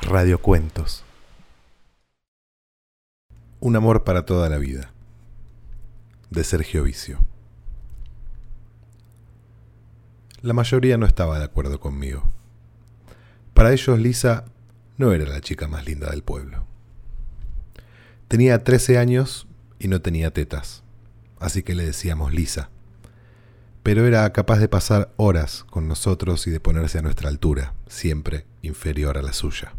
Radiocuentos. Un amor para toda la vida. De Sergio Vicio. La mayoría no estaba de acuerdo conmigo. Para ellos Lisa no era la chica más linda del pueblo. Tenía 13 años y no tenía tetas, así que le decíamos Lisa. Pero era capaz de pasar horas con nosotros y de ponerse a nuestra altura, siempre inferior a la suya.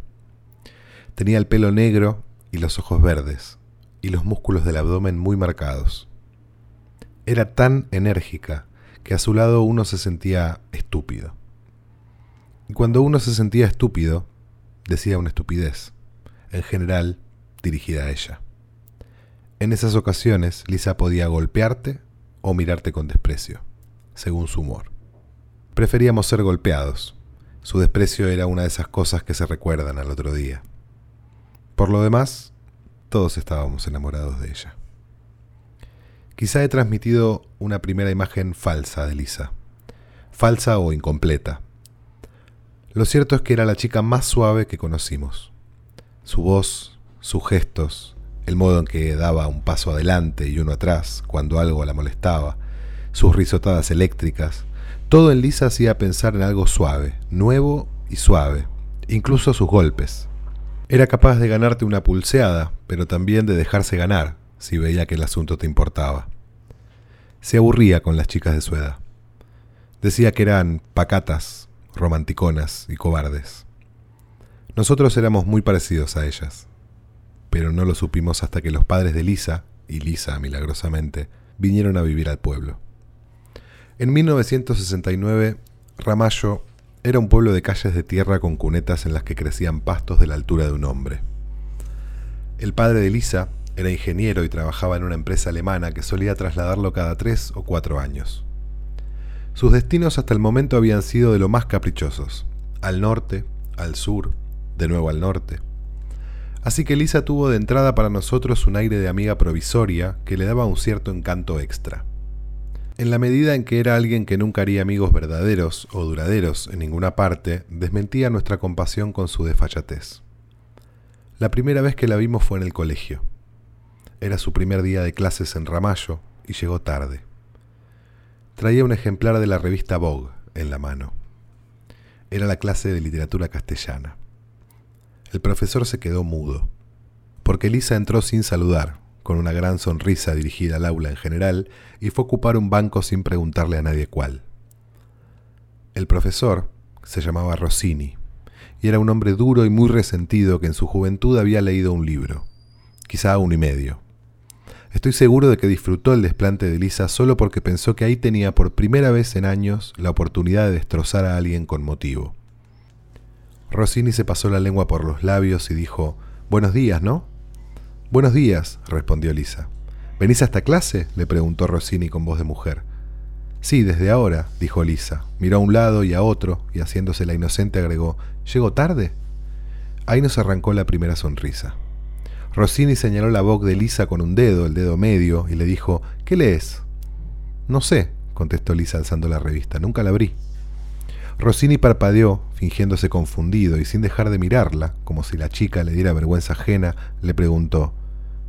Tenía el pelo negro y los ojos verdes, y los músculos del abdomen muy marcados. Era tan enérgica que a su lado uno se sentía estúpido. Y cuando uno se sentía estúpido, decía una estupidez, en general dirigida a ella. En esas ocasiones, Lisa podía golpearte o mirarte con desprecio, según su humor. Preferíamos ser golpeados. Su desprecio era una de esas cosas que se recuerdan al otro día. Por lo demás, todos estábamos enamorados de ella. Quizá he transmitido una primera imagen falsa de Lisa, falsa o incompleta. Lo cierto es que era la chica más suave que conocimos. Su voz, sus gestos, el modo en que daba un paso adelante y uno atrás cuando algo la molestaba, sus risotadas eléctricas, todo en Lisa hacía pensar en algo suave, nuevo y suave, incluso sus golpes, era capaz de ganarte una pulseada, pero también de dejarse ganar si veía que el asunto te importaba. Se aburría con las chicas de su edad. Decía que eran pacatas, romanticonas y cobardes. Nosotros éramos muy parecidos a ellas, pero no lo supimos hasta que los padres de Lisa, y Lisa milagrosamente, vinieron a vivir al pueblo. En 1969, Ramallo era un pueblo de calles de tierra con cunetas en las que crecían pastos de la altura de un hombre. El padre de Lisa era ingeniero y trabajaba en una empresa alemana que solía trasladarlo cada tres o cuatro años. Sus destinos hasta el momento habían sido de lo más caprichosos, al norte, al sur, de nuevo al norte. Así que Lisa tuvo de entrada para nosotros un aire de amiga provisoria que le daba un cierto encanto extra. En la medida en que era alguien que nunca haría amigos verdaderos o duraderos en ninguna parte, desmentía nuestra compasión con su desfachatez. La primera vez que la vimos fue en el colegio. Era su primer día de clases en Ramallo y llegó tarde. Traía un ejemplar de la revista Vogue en la mano. Era la clase de literatura castellana. El profesor se quedó mudo, porque Lisa entró sin saludar, con una gran sonrisa dirigida al aula en general, y fue a ocupar un banco sin preguntarle a nadie cuál. El profesor se llamaba Rossini, y era un hombre duro y muy resentido que en su juventud había leído un libro, quizá uno y medio. Estoy seguro de que disfrutó el desplante de Lisa solo porque pensó que ahí tenía por primera vez en años la oportunidad de destrozar a alguien con motivo. Rossini se pasó la lengua por los labios y dijo, Buenos días, ¿no? Buenos días, respondió Lisa. ¿Venís a esta clase? le preguntó Rossini con voz de mujer. Sí, desde ahora, dijo Lisa. Miró a un lado y a otro, y haciéndose la inocente agregó, ¿Llego tarde? Ahí nos arrancó la primera sonrisa. Rossini señaló la voz de Lisa con un dedo, el dedo medio, y le dijo, ¿Qué lees? No sé, contestó Lisa alzando la revista, nunca la abrí. Rossini parpadeó, fingiéndose confundido, y sin dejar de mirarla, como si la chica le diera vergüenza ajena, le preguntó,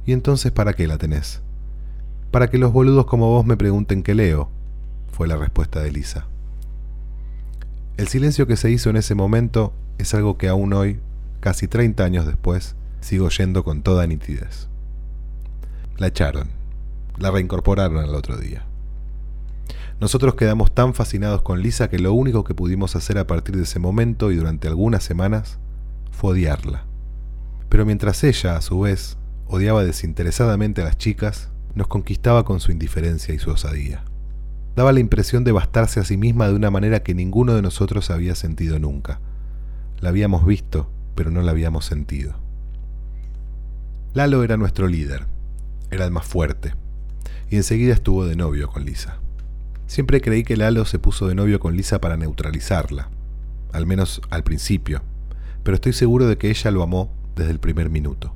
¿Y entonces para qué la tenés? Para que los boludos como vos me pregunten qué leo, fue la respuesta de Lisa. El silencio que se hizo en ese momento es algo que aún hoy, casi 30 años después, sigo oyendo con toda nitidez. La echaron, la reincorporaron al otro día. Nosotros quedamos tan fascinados con Lisa que lo único que pudimos hacer a partir de ese momento y durante algunas semanas fue odiarla. Pero mientras ella, a su vez, odiaba desinteresadamente a las chicas, nos conquistaba con su indiferencia y su osadía. Daba la impresión de bastarse a sí misma de una manera que ninguno de nosotros había sentido nunca. La habíamos visto, pero no la habíamos sentido. Lalo era nuestro líder, era el más fuerte, y enseguida estuvo de novio con Lisa. Siempre creí que Lalo se puso de novio con Lisa para neutralizarla, al menos al principio, pero estoy seguro de que ella lo amó desde el primer minuto.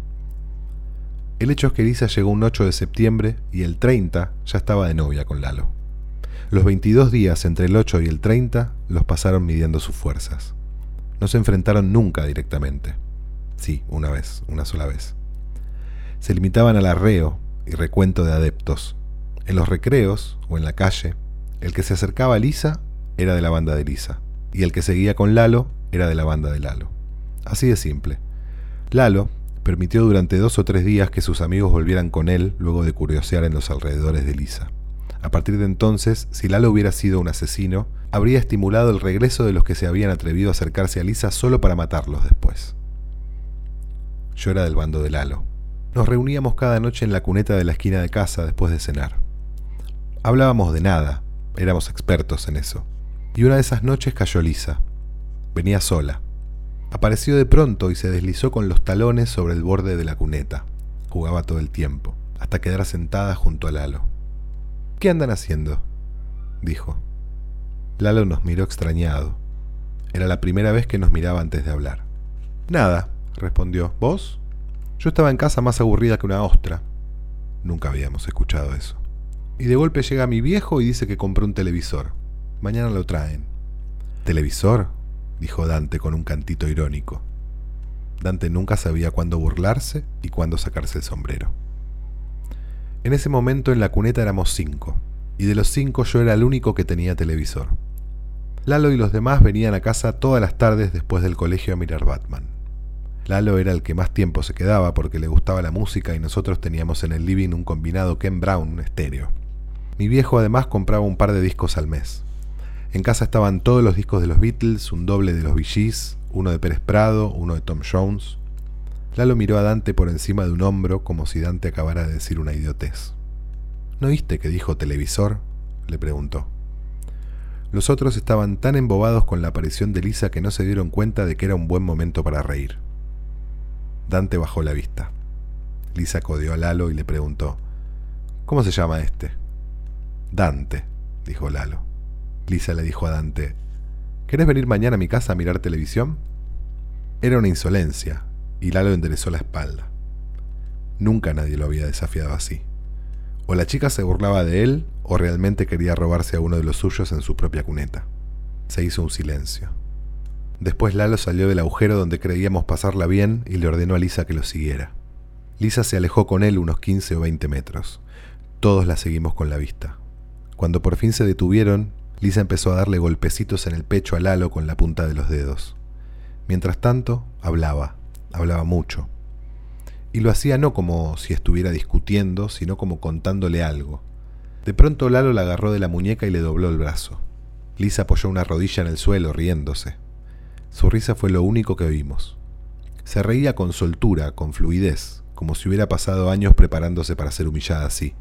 El hecho es que Lisa llegó un 8 de septiembre y el 30 ya estaba de novia con Lalo. Los 22 días entre el 8 y el 30 los pasaron midiendo sus fuerzas. No se enfrentaron nunca directamente. Sí, una vez, una sola vez. Se limitaban al arreo y recuento de adeptos. En los recreos o en la calle, el que se acercaba a Lisa era de la banda de Lisa, y el que seguía con Lalo era de la banda de Lalo. Así de simple. Lalo permitió durante dos o tres días que sus amigos volvieran con él luego de curiosear en los alrededores de Lisa. A partir de entonces, si Lalo hubiera sido un asesino, habría estimulado el regreso de los que se habían atrevido a acercarse a Lisa solo para matarlos después. Yo era del bando de Lalo. Nos reuníamos cada noche en la cuneta de la esquina de casa después de cenar. Hablábamos de nada, éramos expertos en eso. Y una de esas noches cayó Lisa. Venía sola. Apareció de pronto y se deslizó con los talones sobre el borde de la cuneta. Jugaba todo el tiempo, hasta quedar sentada junto a Lalo. ¿Qué andan haciendo? dijo. Lalo nos miró extrañado. Era la primera vez que nos miraba antes de hablar. Nada, respondió. ¿Vos? Yo estaba en casa más aburrida que una ostra. Nunca habíamos escuchado eso. Y de golpe llega mi viejo y dice que compró un televisor. Mañana lo traen. ¿Televisor? Dijo Dante con un cantito irónico. Dante nunca sabía cuándo burlarse y cuándo sacarse el sombrero. En ese momento en la cuneta éramos cinco, y de los cinco yo era el único que tenía televisor. Lalo y los demás venían a casa todas las tardes después del colegio a mirar Batman. Lalo era el que más tiempo se quedaba porque le gustaba la música y nosotros teníamos en el living un combinado Ken Brown estéreo. Mi viejo además compraba un par de discos al mes. En casa estaban todos los discos de los Beatles, un doble de los Bee uno de Pérez Prado, uno de Tom Jones, Lalo miró a Dante por encima de un hombro como si Dante acabara de decir una idiotez. ¿No viste que dijo televisor? le preguntó. Los otros estaban tan embobados con la aparición de Lisa que no se dieron cuenta de que era un buen momento para reír. Dante bajó la vista. Lisa codió a Lalo y le preguntó, ¿Cómo se llama este? Dante, dijo Lalo. Lisa le dijo a Dante, ¿Querés venir mañana a mi casa a mirar televisión? Era una insolencia, y Lalo enderezó la espalda. Nunca nadie lo había desafiado así. O la chica se burlaba de él, o realmente quería robarse a uno de los suyos en su propia cuneta. Se hizo un silencio. Después Lalo salió del agujero donde creíamos pasarla bien y le ordenó a Lisa que lo siguiera. Lisa se alejó con él unos 15 o 20 metros. Todos la seguimos con la vista. Cuando por fin se detuvieron, Lisa empezó a darle golpecitos en el pecho a Lalo con la punta de los dedos. Mientras tanto, hablaba, hablaba mucho. Y lo hacía no como si estuviera discutiendo, sino como contándole algo. De pronto Lalo la agarró de la muñeca y le dobló el brazo. Lisa apoyó una rodilla en el suelo, riéndose. Su risa fue lo único que oímos. Se reía con soltura, con fluidez, como si hubiera pasado años preparándose para ser humillada así.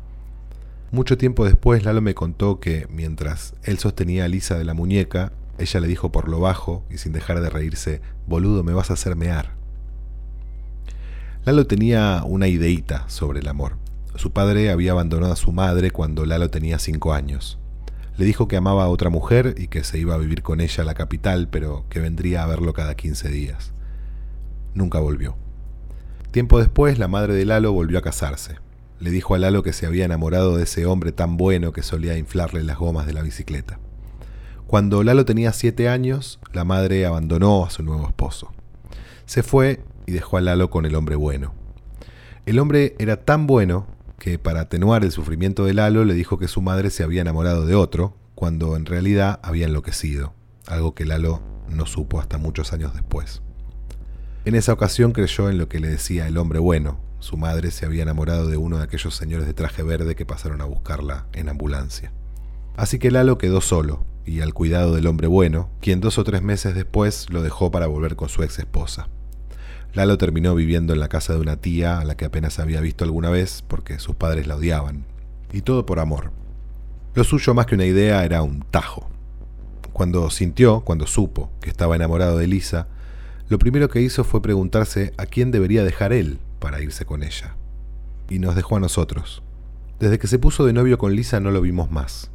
Mucho tiempo después Lalo me contó que, mientras él sostenía a Lisa de la muñeca, ella le dijo por lo bajo y sin dejar de reírse, Boludo, me vas a hacer mear. Lalo tenía una ideita sobre el amor. Su padre había abandonado a su madre cuando Lalo tenía cinco años. Le dijo que amaba a otra mujer y que se iba a vivir con ella a la capital, pero que vendría a verlo cada 15 días. Nunca volvió. Tiempo después, la madre de Lalo volvió a casarse. Le dijo a Lalo que se había enamorado de ese hombre tan bueno que solía inflarle las gomas de la bicicleta. Cuando Lalo tenía siete años, la madre abandonó a su nuevo esposo. Se fue y dejó a Lalo con el hombre bueno. El hombre era tan bueno que para atenuar el sufrimiento de Lalo le dijo que su madre se había enamorado de otro, cuando en realidad había enloquecido, algo que Lalo no supo hasta muchos años después. En esa ocasión creyó en lo que le decía el hombre bueno. Su madre se había enamorado de uno de aquellos señores de traje verde que pasaron a buscarla en ambulancia. Así que Lalo quedó solo y al cuidado del hombre bueno, quien dos o tres meses después lo dejó para volver con su ex esposa. Lalo terminó viviendo en la casa de una tía a la que apenas había visto alguna vez porque sus padres la odiaban. Y todo por amor. Lo suyo más que una idea era un tajo. Cuando sintió, cuando supo que estaba enamorado de Lisa, lo primero que hizo fue preguntarse a quién debería dejar él para irse con ella. Y nos dejó a nosotros. Desde que se puso de novio con Lisa no lo vimos más.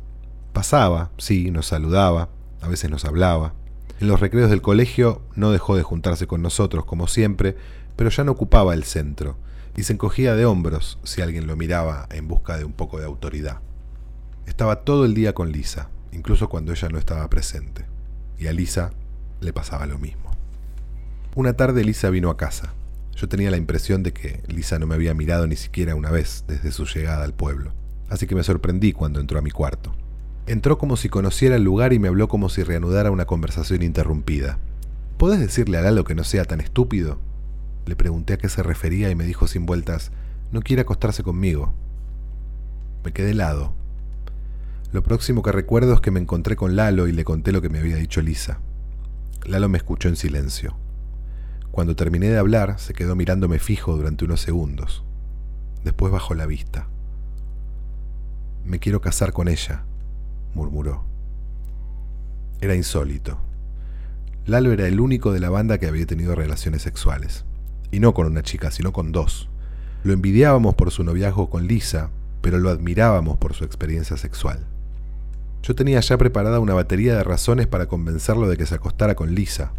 Pasaba, sí, nos saludaba, a veces nos hablaba, en los recreos del colegio no dejó de juntarse con nosotros, como siempre, pero ya no ocupaba el centro, y se encogía de hombros si alguien lo miraba en busca de un poco de autoridad. Estaba todo el día con Lisa, incluso cuando ella no estaba presente. Y a Lisa le pasaba lo mismo. Una tarde Lisa vino a casa. Yo tenía la impresión de que Lisa no me había mirado ni siquiera una vez desde su llegada al pueblo, así que me sorprendí cuando entró a mi cuarto. Entró como si conociera el lugar y me habló como si reanudara una conversación interrumpida. ¿Podés decirle a Lalo que no sea tan estúpido? Le pregunté a qué se refería y me dijo sin vueltas, no quiere acostarse conmigo. Me quedé helado. Lo próximo que recuerdo es que me encontré con Lalo y le conté lo que me había dicho Lisa. Lalo me escuchó en silencio. Cuando terminé de hablar, se quedó mirándome fijo durante unos segundos. Después bajó la vista. Me quiero casar con ella, murmuró. Era insólito. Lalo era el único de la banda que había tenido relaciones sexuales. Y no con una chica, sino con dos. Lo envidiábamos por su noviazgo con Lisa, pero lo admirábamos por su experiencia sexual. Yo tenía ya preparada una batería de razones para convencerlo de que se acostara con Lisa.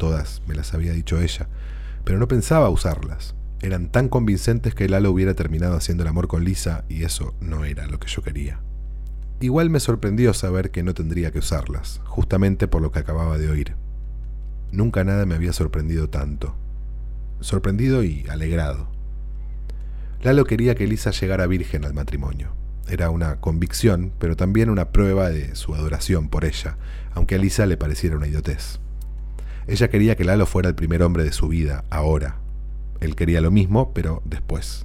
Todas me las había dicho ella, pero no pensaba usarlas. Eran tan convincentes que Lalo hubiera terminado haciendo el amor con Lisa y eso no era lo que yo quería. Igual me sorprendió saber que no tendría que usarlas, justamente por lo que acababa de oír. Nunca nada me había sorprendido tanto. Sorprendido y alegrado. Lalo quería que Lisa llegara virgen al matrimonio. Era una convicción, pero también una prueba de su adoración por ella, aunque a Lisa le pareciera una idiotez. Ella quería que Lalo fuera el primer hombre de su vida, ahora. Él quería lo mismo, pero después.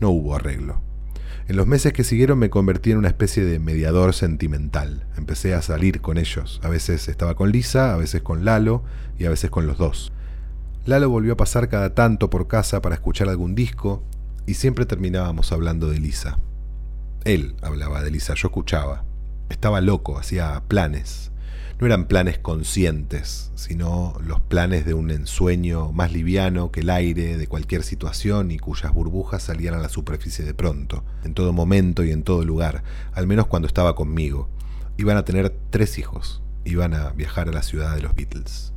No hubo arreglo. En los meses que siguieron me convertí en una especie de mediador sentimental. Empecé a salir con ellos. A veces estaba con Lisa, a veces con Lalo y a veces con los dos. Lalo volvió a pasar cada tanto por casa para escuchar algún disco y siempre terminábamos hablando de Lisa. Él hablaba de Lisa, yo escuchaba. Estaba loco, hacía planes no eran planes conscientes, sino los planes de un ensueño más liviano que el aire de cualquier situación y cuyas burbujas salían a la superficie de pronto, en todo momento y en todo lugar, al menos cuando estaba conmigo. Iban a tener tres hijos, iban a viajar a la ciudad de los Beatles.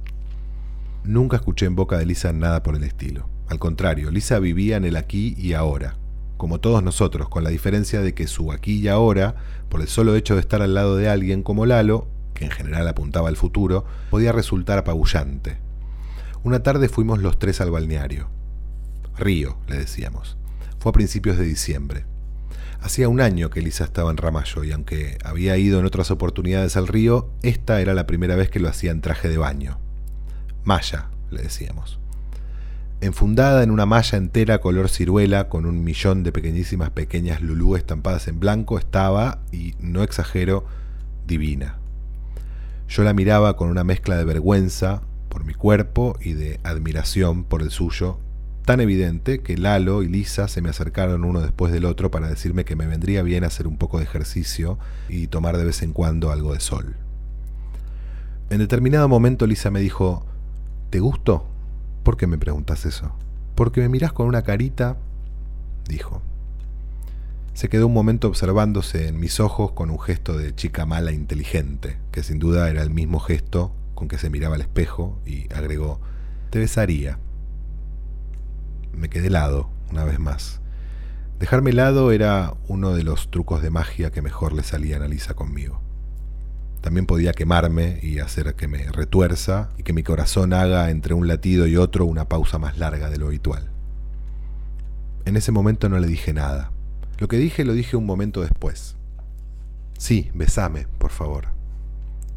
Nunca escuché en boca de Lisa nada por el estilo. Al contrario, Lisa vivía en el aquí y ahora, como todos nosotros, con la diferencia de que su aquí y ahora, por el solo hecho de estar al lado de alguien como Lalo, que en general apuntaba al futuro, podía resultar apabullante. Una tarde fuimos los tres al balneario. Río, le decíamos. Fue a principios de diciembre. Hacía un año que Elisa estaba en Ramallo y aunque había ido en otras oportunidades al río, esta era la primera vez que lo hacía en traje de baño. Maya, le decíamos. Enfundada en una malla entera color ciruela con un millón de pequeñísimas pequeñas lulú estampadas en blanco, estaba, y no exagero, divina. Yo la miraba con una mezcla de vergüenza por mi cuerpo y de admiración por el suyo, tan evidente que Lalo y Lisa se me acercaron uno después del otro para decirme que me vendría bien hacer un poco de ejercicio y tomar de vez en cuando algo de sol. En determinado momento Lisa me dijo, ¿te gusto? ¿Por qué me preguntas eso? Porque me miras con una carita, dijo. Se quedó un momento observándose en mis ojos con un gesto de chica mala inteligente, que sin duda era el mismo gesto con que se miraba al espejo, y agregó, te besaría. Me quedé helado, una vez más. Dejarme helado era uno de los trucos de magia que mejor le salían a Lisa conmigo. También podía quemarme y hacer que me retuerza y que mi corazón haga entre un latido y otro una pausa más larga de lo habitual. En ese momento no le dije nada. Lo que dije lo dije un momento después. Sí, besame, por favor.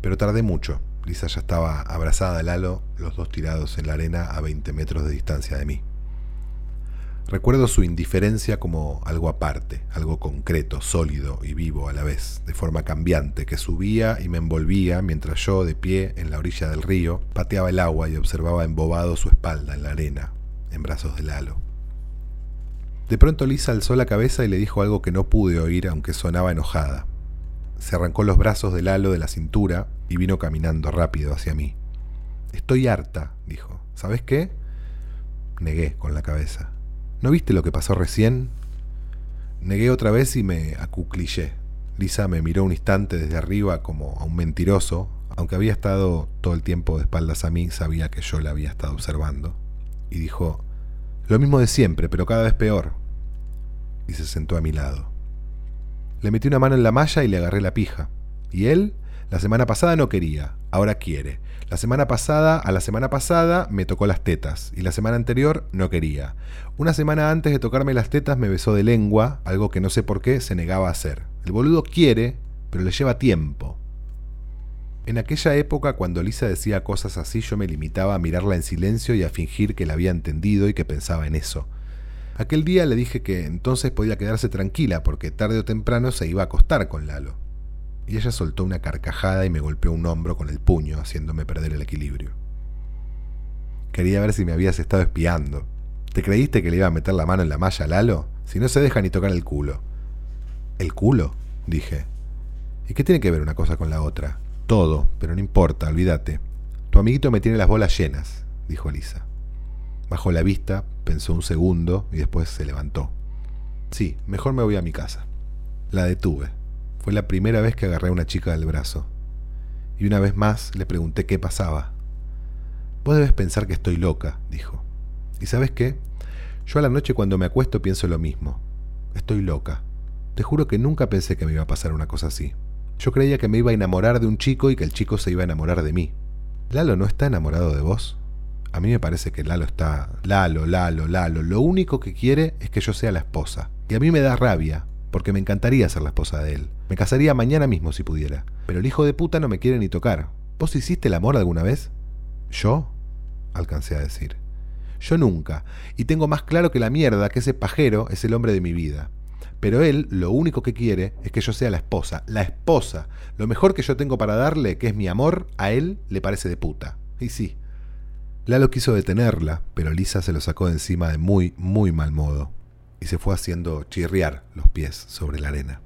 Pero tardé mucho. Lisa ya estaba abrazada al halo, los dos tirados en la arena a 20 metros de distancia de mí. Recuerdo su indiferencia como algo aparte, algo concreto, sólido y vivo a la vez, de forma cambiante, que subía y me envolvía mientras yo, de pie en la orilla del río, pateaba el agua y observaba embobado su espalda en la arena, en brazos del halo. De pronto Lisa alzó la cabeza y le dijo algo que no pude oír aunque sonaba enojada. Se arrancó los brazos del halo de la cintura y vino caminando rápido hacia mí. Estoy harta, dijo. ¿Sabes qué? Negué con la cabeza. ¿No viste lo que pasó recién? Negué otra vez y me acuclillé. Lisa me miró un instante desde arriba como a un mentiroso, aunque había estado todo el tiempo de espaldas a mí, sabía que yo la había estado observando, y dijo, lo mismo de siempre, pero cada vez peor. Y se sentó a mi lado. Le metí una mano en la malla y le agarré la pija. ¿Y él? La semana pasada no quería, ahora quiere. La semana pasada, a la semana pasada, me tocó las tetas, y la semana anterior no quería. Una semana antes de tocarme las tetas me besó de lengua, algo que no sé por qué se negaba a hacer. El boludo quiere, pero le lleva tiempo. En aquella época, cuando Lisa decía cosas así, yo me limitaba a mirarla en silencio y a fingir que la había entendido y que pensaba en eso. Aquel día le dije que entonces podía quedarse tranquila porque tarde o temprano se iba a acostar con Lalo y ella soltó una carcajada y me golpeó un hombro con el puño, haciéndome perder el equilibrio. Quería ver si me habías estado espiando. ¿Te creíste que le iba a meter la mano en la malla a Lalo? Si no se deja ni tocar el culo. ¿El culo? dije. ¿Y qué tiene que ver una cosa con la otra? Todo, pero no importa, olvídate. Tu amiguito me tiene las bolas llenas, dijo Lisa. Bajó la vista, pensó un segundo y después se levantó. Sí, mejor me voy a mi casa. La detuve. Fue la primera vez que agarré a una chica del brazo. Y una vez más le pregunté qué pasaba. Vos debes pensar que estoy loca, dijo. ¿Y sabes qué? Yo a la noche cuando me acuesto pienso lo mismo. Estoy loca. Te juro que nunca pensé que me iba a pasar una cosa así. Yo creía que me iba a enamorar de un chico y que el chico se iba a enamorar de mí. ¿Lalo no está enamorado de vos? A mí me parece que Lalo está... Lalo, Lalo, Lalo. Lo único que quiere es que yo sea la esposa. Y a mí me da rabia, porque me encantaría ser la esposa de él. Me casaría mañana mismo si pudiera. Pero el hijo de puta no me quiere ni tocar. ¿Vos hiciste el amor alguna vez? ¿Yo? alcancé a decir. Yo nunca, y tengo más claro que la mierda que ese pajero es el hombre de mi vida. Pero él lo único que quiere es que yo sea la esposa, la esposa. Lo mejor que yo tengo para darle, que es mi amor, a él le parece de puta. Y sí. Lalo quiso detenerla, pero Lisa se lo sacó de encima de muy, muy mal modo y se fue haciendo chirriar los pies sobre la arena.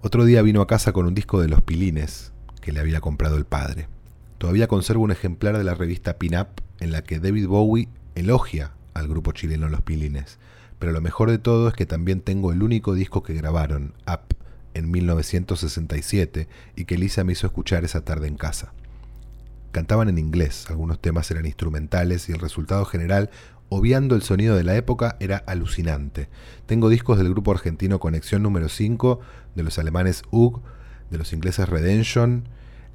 Otro día vino a casa con un disco de Los Pilines que le había comprado el padre. Todavía conservo un ejemplar de la revista Pin Up en la que David Bowie elogia al grupo chileno Los Pilines, pero lo mejor de todo es que también tengo el único disco que grabaron, Up, en 1967 y que Lisa me hizo escuchar esa tarde en casa. Cantaban en inglés, algunos temas eran instrumentales y el resultado general obviando el sonido de la época, era alucinante. Tengo discos del grupo argentino Conexión número 5, de los alemanes UG, de los ingleses Redemption,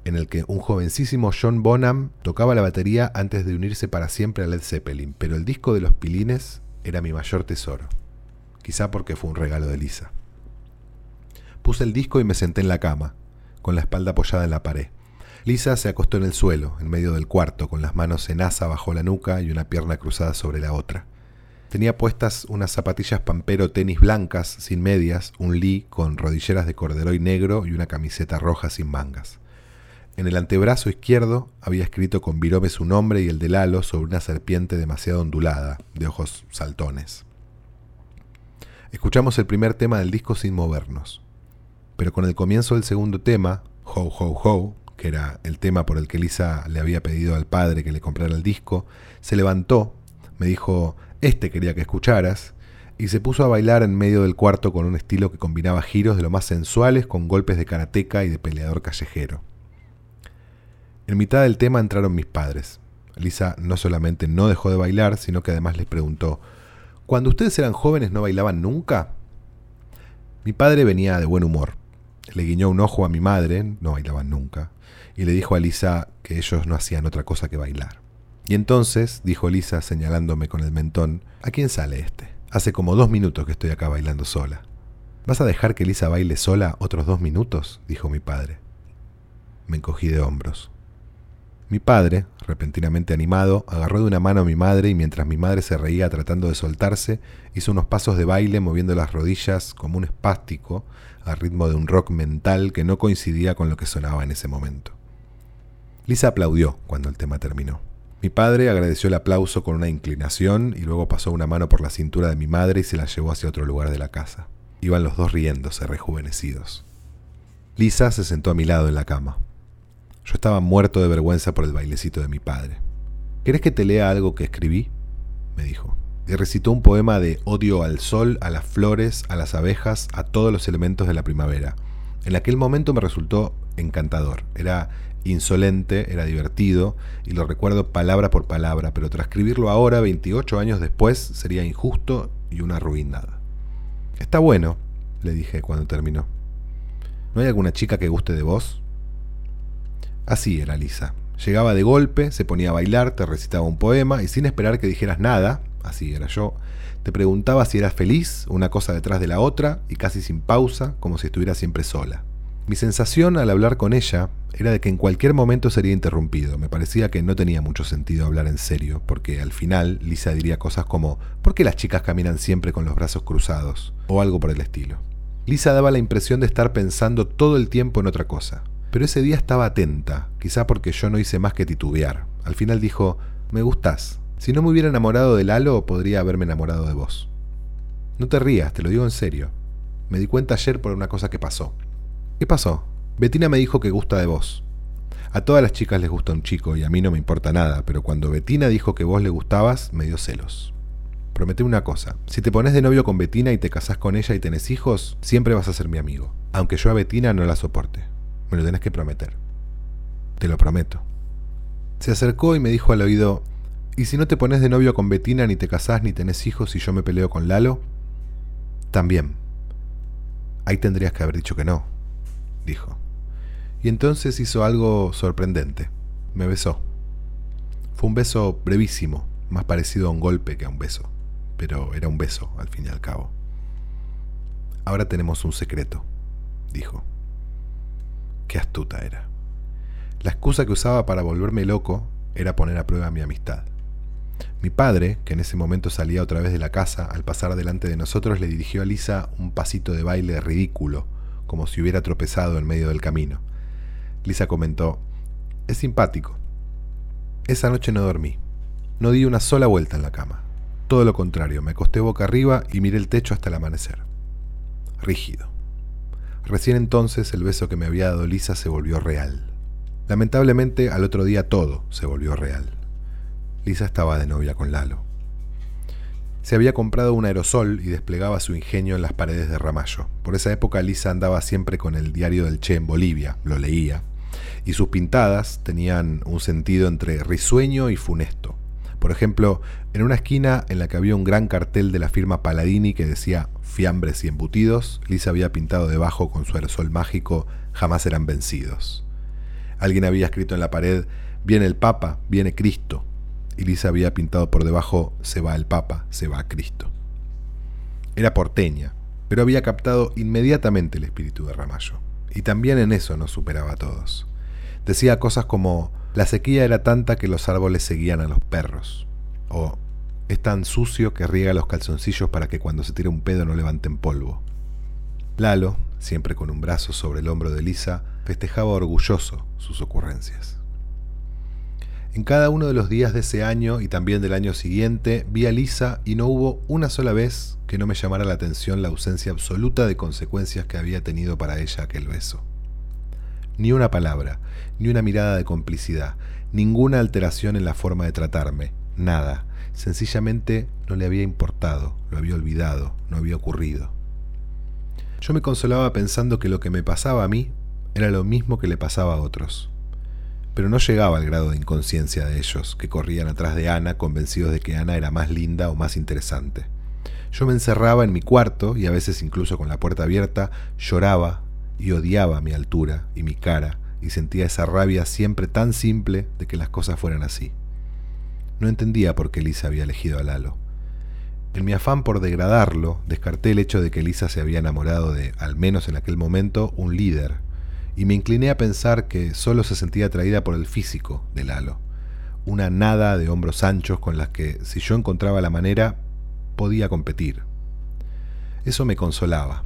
en el que un jovencísimo John Bonham tocaba la batería antes de unirse para siempre a Led Zeppelin, pero el disco de los pilines era mi mayor tesoro. Quizá porque fue un regalo de Lisa. Puse el disco y me senté en la cama, con la espalda apoyada en la pared. Lisa se acostó en el suelo, en medio del cuarto, con las manos en asa bajo la nuca y una pierna cruzada sobre la otra. Tenía puestas unas zapatillas pampero tenis blancas, sin medias, un lee con rodilleras de corderoy negro y una camiseta roja sin mangas. En el antebrazo izquierdo había escrito con virome su nombre y el de Lalo sobre una serpiente demasiado ondulada, de ojos saltones. Escuchamos el primer tema del disco sin movernos. Pero con el comienzo del segundo tema, Ho Ho Ho, que era el tema por el que Lisa le había pedido al padre que le comprara el disco, se levantó, me dijo, este quería que escucharas, y se puso a bailar en medio del cuarto con un estilo que combinaba giros de lo más sensuales con golpes de karateca y de peleador callejero. En mitad del tema entraron mis padres. Lisa no solamente no dejó de bailar, sino que además les preguntó, ¿Cuando ustedes eran jóvenes no bailaban nunca? Mi padre venía de buen humor. Le guiñó un ojo a mi madre, no bailaban nunca y le dijo a Lisa que ellos no hacían otra cosa que bailar. Y entonces, dijo Lisa señalándome con el mentón, ¿a quién sale este? Hace como dos minutos que estoy acá bailando sola. ¿Vas a dejar que Lisa baile sola otros dos minutos? dijo mi padre. Me encogí de hombros. Mi padre, repentinamente animado, agarró de una mano a mi madre y mientras mi madre se reía tratando de soltarse, hizo unos pasos de baile moviendo las rodillas como un espástico al ritmo de un rock mental que no coincidía con lo que sonaba en ese momento. Lisa aplaudió cuando el tema terminó. Mi padre agradeció el aplauso con una inclinación y luego pasó una mano por la cintura de mi madre y se la llevó hacia otro lugar de la casa. Iban los dos riéndose, rejuvenecidos. Lisa se sentó a mi lado en la cama. Yo estaba muerto de vergüenza por el bailecito de mi padre. ¿Querés que te lea algo que escribí? me dijo. Y recitó un poema de odio al sol, a las flores, a las abejas, a todos los elementos de la primavera. En aquel momento me resultó encantador. Era insolente, era divertido, y lo recuerdo palabra por palabra, pero transcribirlo ahora, 28 años después, sería injusto y una ruindad. Está bueno, le dije cuando terminó. ¿No hay alguna chica que guste de vos? Así era Lisa. Llegaba de golpe, se ponía a bailar, te recitaba un poema y sin esperar que dijeras nada, así era yo, te preguntaba si eras feliz, una cosa detrás de la otra y casi sin pausa, como si estuviera siempre sola. Mi sensación al hablar con ella era de que en cualquier momento sería interrumpido. Me parecía que no tenía mucho sentido hablar en serio, porque al final Lisa diría cosas como ¿por qué las chicas caminan siempre con los brazos cruzados? o algo por el estilo. Lisa daba la impresión de estar pensando todo el tiempo en otra cosa. Pero ese día estaba atenta, quizá porque yo no hice más que titubear. Al final dijo, me gustás. Si no me hubiera enamorado de Lalo, podría haberme enamorado de vos. No te rías, te lo digo en serio. Me di cuenta ayer por una cosa que pasó. ¿Qué pasó? Betina me dijo que gusta de vos. A todas las chicas les gusta un chico y a mí no me importa nada, pero cuando Betina dijo que vos le gustabas, me dio celos. Prometí una cosa, si te pones de novio con Betina y te casás con ella y tenés hijos, siempre vas a ser mi amigo, aunque yo a Betina no la soporte. Me lo tenés que prometer. Te lo prometo. Se acercó y me dijo al oído, ¿y si no te pones de novio con Betina, ni te casás, ni tenés hijos y yo me peleo con Lalo? También. Ahí tendrías que haber dicho que no, dijo. Y entonces hizo algo sorprendente. Me besó. Fue un beso brevísimo, más parecido a un golpe que a un beso, pero era un beso al fin y al cabo. Ahora tenemos un secreto, dijo. Qué astuta era. La excusa que usaba para volverme loco era poner a prueba mi amistad. Mi padre, que en ese momento salía otra vez de la casa, al pasar delante de nosotros le dirigió a Lisa un pasito de baile ridículo, como si hubiera tropezado en medio del camino. Lisa comentó, es simpático. Esa noche no dormí. No di una sola vuelta en la cama. Todo lo contrario, me acosté boca arriba y miré el techo hasta el amanecer. Rígido. Recién entonces el beso que me había dado Lisa se volvió real. Lamentablemente al otro día todo se volvió real. Lisa estaba de novia con Lalo. Se había comprado un aerosol y desplegaba su ingenio en las paredes de Ramallo. Por esa época Lisa andaba siempre con el diario del Che en Bolivia, lo leía, y sus pintadas tenían un sentido entre risueño y funesto. Por ejemplo, en una esquina en la que había un gran cartel de la firma Paladini que decía fiambres y embutidos, Lisa había pintado debajo con su aerosol mágico jamás eran vencidos. Alguien había escrito en la pared, viene el Papa, viene Cristo, y Lisa había pintado por debajo, se va el Papa, se va Cristo. Era porteña, pero había captado inmediatamente el espíritu de Ramallo, y también en eso nos superaba a todos. Decía cosas como, la sequía era tanta que los árboles seguían a los perros, o es tan sucio que riega los calzoncillos para que cuando se tire un pedo no levanten polvo. Lalo, siempre con un brazo sobre el hombro de Lisa, festejaba orgulloso sus ocurrencias. En cada uno de los días de ese año y también del año siguiente vi a Lisa y no hubo una sola vez que no me llamara la atención la ausencia absoluta de consecuencias que había tenido para ella aquel beso. Ni una palabra, ni una mirada de complicidad, ninguna alteración en la forma de tratarme, nada, Sencillamente no le había importado, lo había olvidado, no había ocurrido. Yo me consolaba pensando que lo que me pasaba a mí era lo mismo que le pasaba a otros. Pero no llegaba al grado de inconsciencia de ellos, que corrían atrás de Ana convencidos de que Ana era más linda o más interesante. Yo me encerraba en mi cuarto y a veces incluso con la puerta abierta lloraba y odiaba mi altura y mi cara y sentía esa rabia siempre tan simple de que las cosas fueran así. No entendía por qué Lisa había elegido a Lalo. En mi afán por degradarlo, descarté el hecho de que Lisa se había enamorado de, al menos en aquel momento, un líder, y me incliné a pensar que solo se sentía atraída por el físico de Lalo, una nada de hombros anchos con las que, si yo encontraba la manera, podía competir. Eso me consolaba,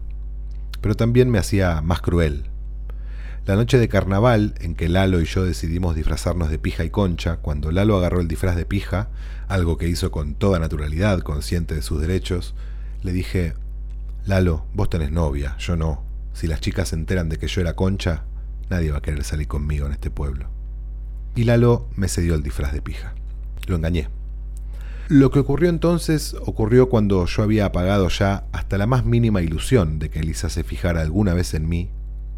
pero también me hacía más cruel, la noche de carnaval, en que Lalo y yo decidimos disfrazarnos de pija y concha, cuando Lalo agarró el disfraz de pija, algo que hizo con toda naturalidad, consciente de sus derechos, le dije, Lalo, vos tenés novia, yo no. Si las chicas se enteran de que yo era concha, nadie va a querer salir conmigo en este pueblo. Y Lalo me cedió el disfraz de pija. Lo engañé. Lo que ocurrió entonces ocurrió cuando yo había apagado ya hasta la más mínima ilusión de que Elisa se fijara alguna vez en mí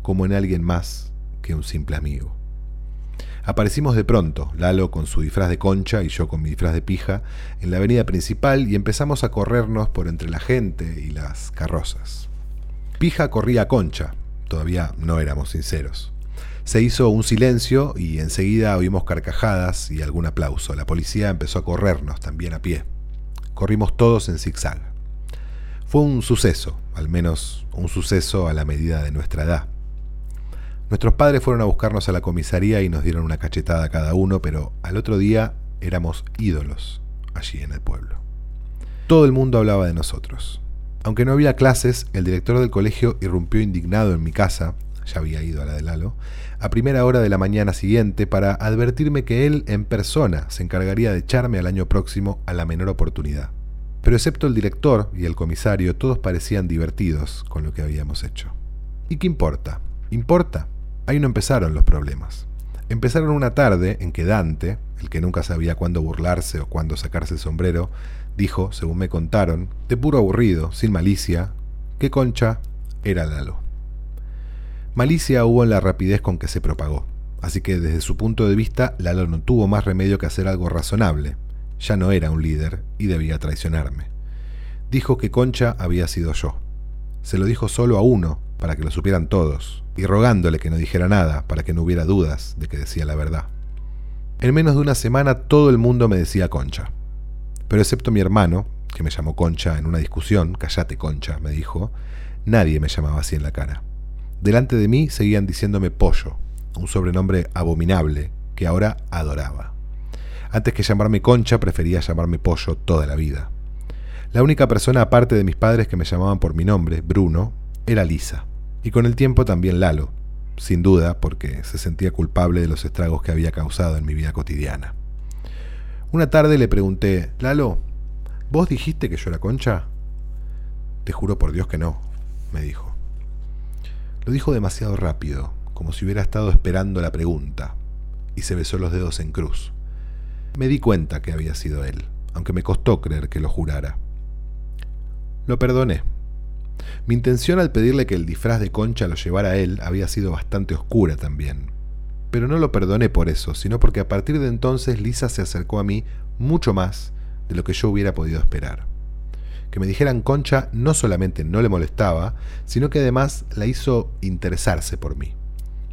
como en alguien más que un simple amigo. Aparecimos de pronto, Lalo con su disfraz de concha y yo con mi disfraz de pija, en la avenida principal y empezamos a corrernos por entre la gente y las carrozas. Pija corría a Concha, todavía no éramos sinceros. Se hizo un silencio y enseguida oímos carcajadas y algún aplauso. La policía empezó a corrernos también a pie. Corrimos todos en zigzag. Fue un suceso, al menos un suceso a la medida de nuestra edad. Nuestros padres fueron a buscarnos a la comisaría y nos dieron una cachetada cada uno, pero al otro día éramos ídolos allí en el pueblo. Todo el mundo hablaba de nosotros. Aunque no había clases, el director del colegio irrumpió indignado en mi casa ya había ido a la de Lalo, a primera hora de la mañana siguiente para advertirme que él en persona se encargaría de echarme al año próximo a la menor oportunidad. Pero excepto el director y el comisario, todos parecían divertidos con lo que habíamos hecho. ¿Y qué importa? ¿Importa? Ahí no empezaron los problemas. Empezaron una tarde en que Dante, el que nunca sabía cuándo burlarse o cuándo sacarse el sombrero, dijo, según me contaron, de puro aburrido, sin malicia, que Concha era Lalo. Malicia hubo en la rapidez con que se propagó, así que desde su punto de vista Lalo no tuvo más remedio que hacer algo razonable. Ya no era un líder y debía traicionarme. Dijo que Concha había sido yo. Se lo dijo solo a uno, para que lo supieran todos, y rogándole que no dijera nada, para que no hubiera dudas de que decía la verdad. En menos de una semana todo el mundo me decía Concha. Pero excepto mi hermano, que me llamó Concha en una discusión, callate Concha, me dijo, nadie me llamaba así en la cara. Delante de mí seguían diciéndome Pollo, un sobrenombre abominable que ahora adoraba. Antes que llamarme Concha, prefería llamarme Pollo toda la vida. La única persona aparte de mis padres que me llamaban por mi nombre, Bruno, era Lisa. Y con el tiempo también Lalo, sin duda porque se sentía culpable de los estragos que había causado en mi vida cotidiana. Una tarde le pregunté, Lalo, ¿vos dijiste que yo era Concha? Te juro por Dios que no, me dijo. Lo dijo demasiado rápido, como si hubiera estado esperando la pregunta, y se besó los dedos en cruz. Me di cuenta que había sido él, aunque me costó creer que lo jurara. Lo perdoné. Mi intención al pedirle que el disfraz de concha lo llevara a él había sido bastante oscura también. Pero no lo perdoné por eso, sino porque a partir de entonces Lisa se acercó a mí mucho más de lo que yo hubiera podido esperar que me dijeran Concha no solamente no le molestaba, sino que además la hizo interesarse por mí.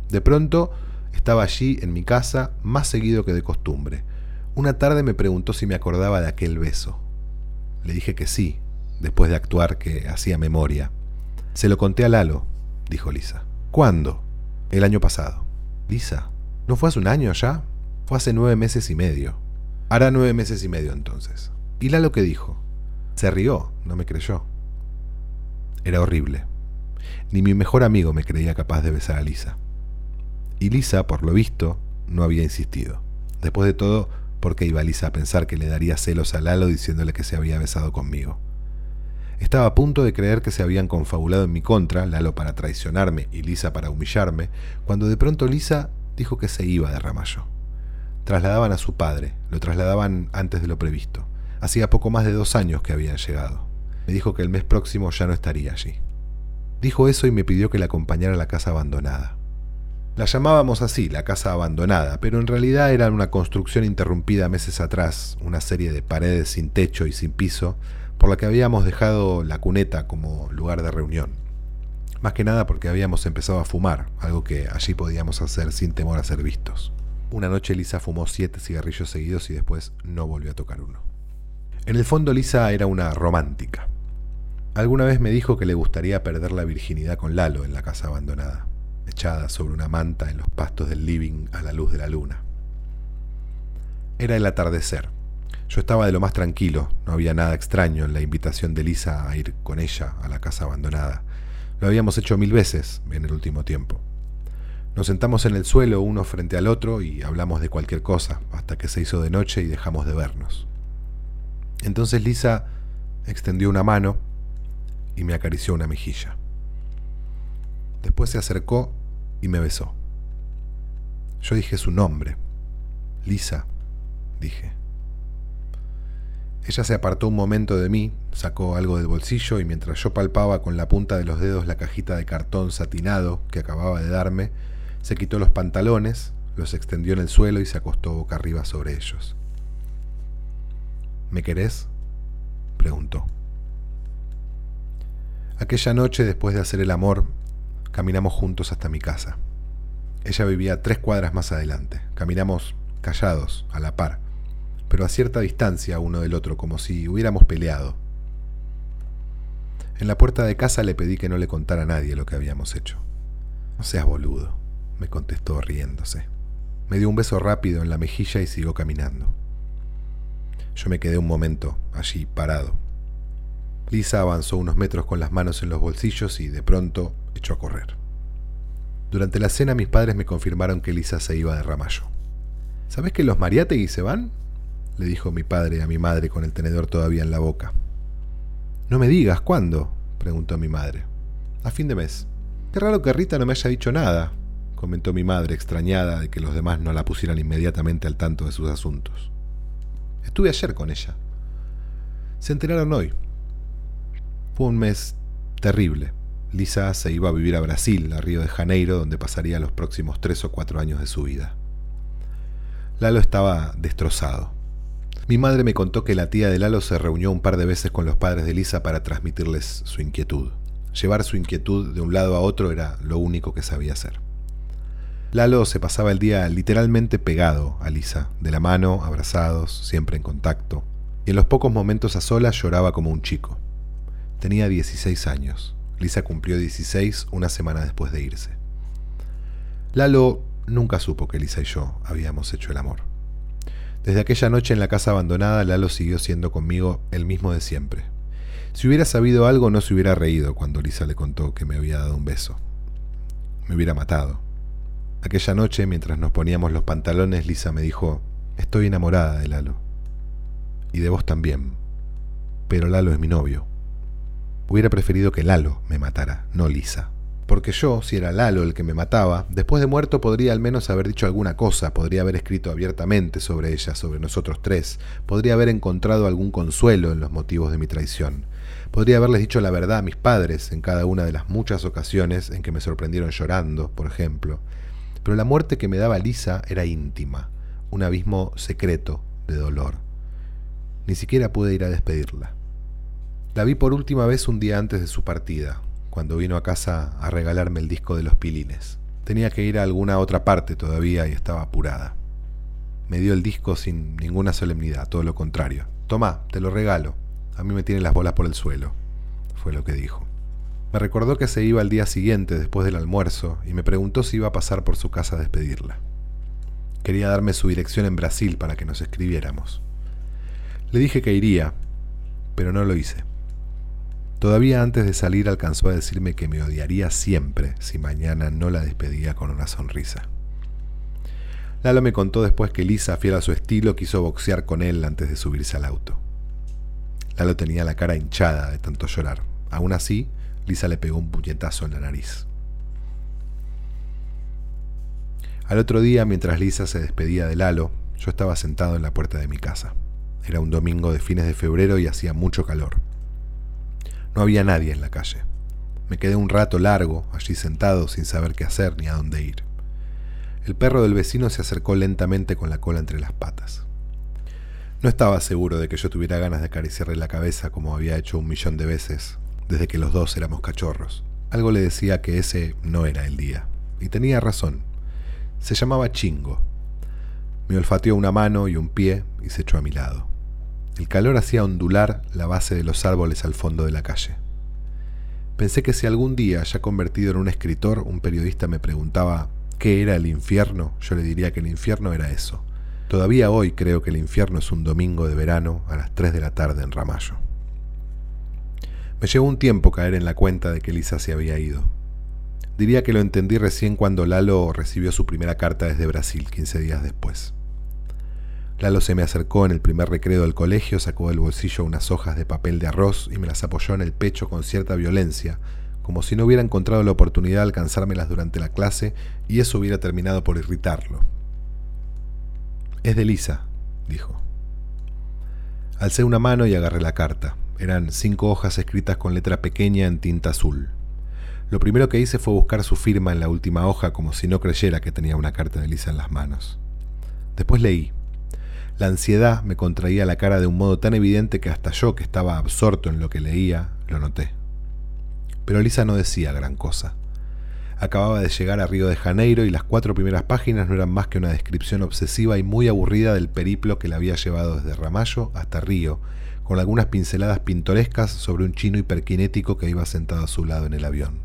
De pronto estaba allí en mi casa más seguido que de costumbre. Una tarde me preguntó si me acordaba de aquel beso. Le dije que sí, después de actuar que hacía memoria. Se lo conté a Lalo, dijo Lisa. ¿Cuándo? El año pasado. Lisa, ¿no fue hace un año ya? Fue hace nueve meses y medio. Hará nueve meses y medio entonces. ¿Y Lalo qué dijo? Se rió, no me creyó. Era horrible. Ni mi mejor amigo me creía capaz de besar a Lisa. Y Lisa, por lo visto, no había insistido. Después de todo, ¿por qué iba Lisa a pensar que le daría celos a Lalo diciéndole que se había besado conmigo? Estaba a punto de creer que se habían confabulado en mi contra, Lalo para traicionarme y Lisa para humillarme, cuando de pronto Lisa dijo que se iba de Ramallo. Trasladaban a su padre, lo trasladaban antes de lo previsto. Hacía poco más de dos años que habían llegado. Me dijo que el mes próximo ya no estaría allí. Dijo eso y me pidió que la acompañara a la casa abandonada. La llamábamos así, la casa abandonada, pero en realidad era una construcción interrumpida meses atrás, una serie de paredes sin techo y sin piso, por la que habíamos dejado la cuneta como lugar de reunión. Más que nada porque habíamos empezado a fumar, algo que allí podíamos hacer sin temor a ser vistos. Una noche Lisa fumó siete cigarrillos seguidos y después no volvió a tocar uno. En el fondo Lisa era una romántica. Alguna vez me dijo que le gustaría perder la virginidad con Lalo en la casa abandonada, echada sobre una manta en los pastos del living a la luz de la luna. Era el atardecer. Yo estaba de lo más tranquilo, no había nada extraño en la invitación de Lisa a ir con ella a la casa abandonada. Lo habíamos hecho mil veces en el último tiempo. Nos sentamos en el suelo uno frente al otro y hablamos de cualquier cosa, hasta que se hizo de noche y dejamos de vernos. Entonces Lisa extendió una mano y me acarició una mejilla. Después se acercó y me besó. Yo dije su nombre. Lisa, dije. Ella se apartó un momento de mí, sacó algo del bolsillo y mientras yo palpaba con la punta de los dedos la cajita de cartón satinado que acababa de darme, se quitó los pantalones, los extendió en el suelo y se acostó boca arriba sobre ellos. ¿Me querés? preguntó. Aquella noche, después de hacer el amor, caminamos juntos hasta mi casa. Ella vivía tres cuadras más adelante. Caminamos callados, a la par, pero a cierta distancia uno del otro, como si hubiéramos peleado. En la puerta de casa le pedí que no le contara a nadie lo que habíamos hecho. No seas boludo, me contestó riéndose. Me dio un beso rápido en la mejilla y siguió caminando. Yo me quedé un momento allí parado. Lisa avanzó unos metros con las manos en los bolsillos y de pronto echó a correr. Durante la cena mis padres me confirmaron que Lisa se iba de Ramallo. ¿Sabes que los Mariategui se van? le dijo mi padre a mi madre con el tenedor todavía en la boca. No me digas, ¿cuándo? preguntó mi madre. A fin de mes. Qué raro que Rita no me haya dicho nada, comentó mi madre extrañada de que los demás no la pusieran inmediatamente al tanto de sus asuntos. Estuve ayer con ella. Se enteraron hoy. Fue un mes terrible. Lisa se iba a vivir a Brasil, a Río de Janeiro, donde pasaría los próximos tres o cuatro años de su vida. Lalo estaba destrozado. Mi madre me contó que la tía de Lalo se reunió un par de veces con los padres de Lisa para transmitirles su inquietud. Llevar su inquietud de un lado a otro era lo único que sabía hacer. Lalo se pasaba el día literalmente pegado a Lisa, de la mano, abrazados, siempre en contacto, y en los pocos momentos a solas lloraba como un chico. Tenía 16 años. Lisa cumplió 16 una semana después de irse. Lalo nunca supo que Lisa y yo habíamos hecho el amor. Desde aquella noche en la casa abandonada, Lalo siguió siendo conmigo el mismo de siempre. Si hubiera sabido algo, no se hubiera reído cuando Lisa le contó que me había dado un beso. Me hubiera matado. Aquella noche, mientras nos poníamos los pantalones, Lisa me dijo, estoy enamorada de Lalo. Y de vos también. Pero Lalo es mi novio. Hubiera preferido que Lalo me matara, no Lisa. Porque yo, si era Lalo el que me mataba, después de muerto podría al menos haber dicho alguna cosa, podría haber escrito abiertamente sobre ella, sobre nosotros tres, podría haber encontrado algún consuelo en los motivos de mi traición, podría haberles dicho la verdad a mis padres en cada una de las muchas ocasiones en que me sorprendieron llorando, por ejemplo. Pero la muerte que me daba Lisa era íntima, un abismo secreto de dolor. Ni siquiera pude ir a despedirla. La vi por última vez un día antes de su partida, cuando vino a casa a regalarme el disco de los pilines. Tenía que ir a alguna otra parte todavía y estaba apurada. Me dio el disco sin ninguna solemnidad, todo lo contrario. Tomá, te lo regalo. A mí me tienen las bolas por el suelo, fue lo que dijo. Me recordó que se iba al día siguiente después del almuerzo y me preguntó si iba a pasar por su casa a despedirla. Quería darme su dirección en Brasil para que nos escribiéramos. Le dije que iría, pero no lo hice. Todavía antes de salir alcanzó a decirme que me odiaría siempre si mañana no la despedía con una sonrisa. Lalo me contó después que Lisa, fiel a su estilo, quiso boxear con él antes de subirse al auto. Lalo tenía la cara hinchada de tanto llorar. Aún así, Lisa le pegó un puñetazo en la nariz. Al otro día, mientras Lisa se despedía de Lalo, yo estaba sentado en la puerta de mi casa. Era un domingo de fines de febrero y hacía mucho calor. No había nadie en la calle. Me quedé un rato largo allí sentado sin saber qué hacer ni a dónde ir. El perro del vecino se acercó lentamente con la cola entre las patas. No estaba seguro de que yo tuviera ganas de acariciarle la cabeza como había hecho un millón de veces desde que los dos éramos cachorros. Algo le decía que ese no era el día. Y tenía razón. Se llamaba Chingo. Me olfateó una mano y un pie y se echó a mi lado. El calor hacía ondular la base de los árboles al fondo de la calle. Pensé que si algún día, ya convertido en un escritor, un periodista me preguntaba qué era el infierno, yo le diría que el infierno era eso. Todavía hoy creo que el infierno es un domingo de verano a las 3 de la tarde en Ramallo. Me llevó un tiempo caer en la cuenta de que Lisa se había ido. Diría que lo entendí recién cuando Lalo recibió su primera carta desde Brasil, 15 días después. Lalo se me acercó en el primer recreo del colegio, sacó del bolsillo unas hojas de papel de arroz y me las apoyó en el pecho con cierta violencia, como si no hubiera encontrado la oportunidad de alcanzármelas durante la clase y eso hubiera terminado por irritarlo. Es de Lisa, dijo. Alcé una mano y agarré la carta. Eran cinco hojas escritas con letra pequeña en tinta azul. Lo primero que hice fue buscar su firma en la última hoja como si no creyera que tenía una carta de Lisa en las manos. Después leí. La ansiedad me contraía la cara de un modo tan evidente que hasta yo, que estaba absorto en lo que leía, lo noté. pero Lisa no decía gran cosa. Acababa de llegar a Río de Janeiro y las cuatro primeras páginas no eran más que una descripción obsesiva y muy aburrida del periplo que la había llevado desde Ramallo hasta Río, con algunas pinceladas pintorescas sobre un chino hiperkinético que iba sentado a su lado en el avión.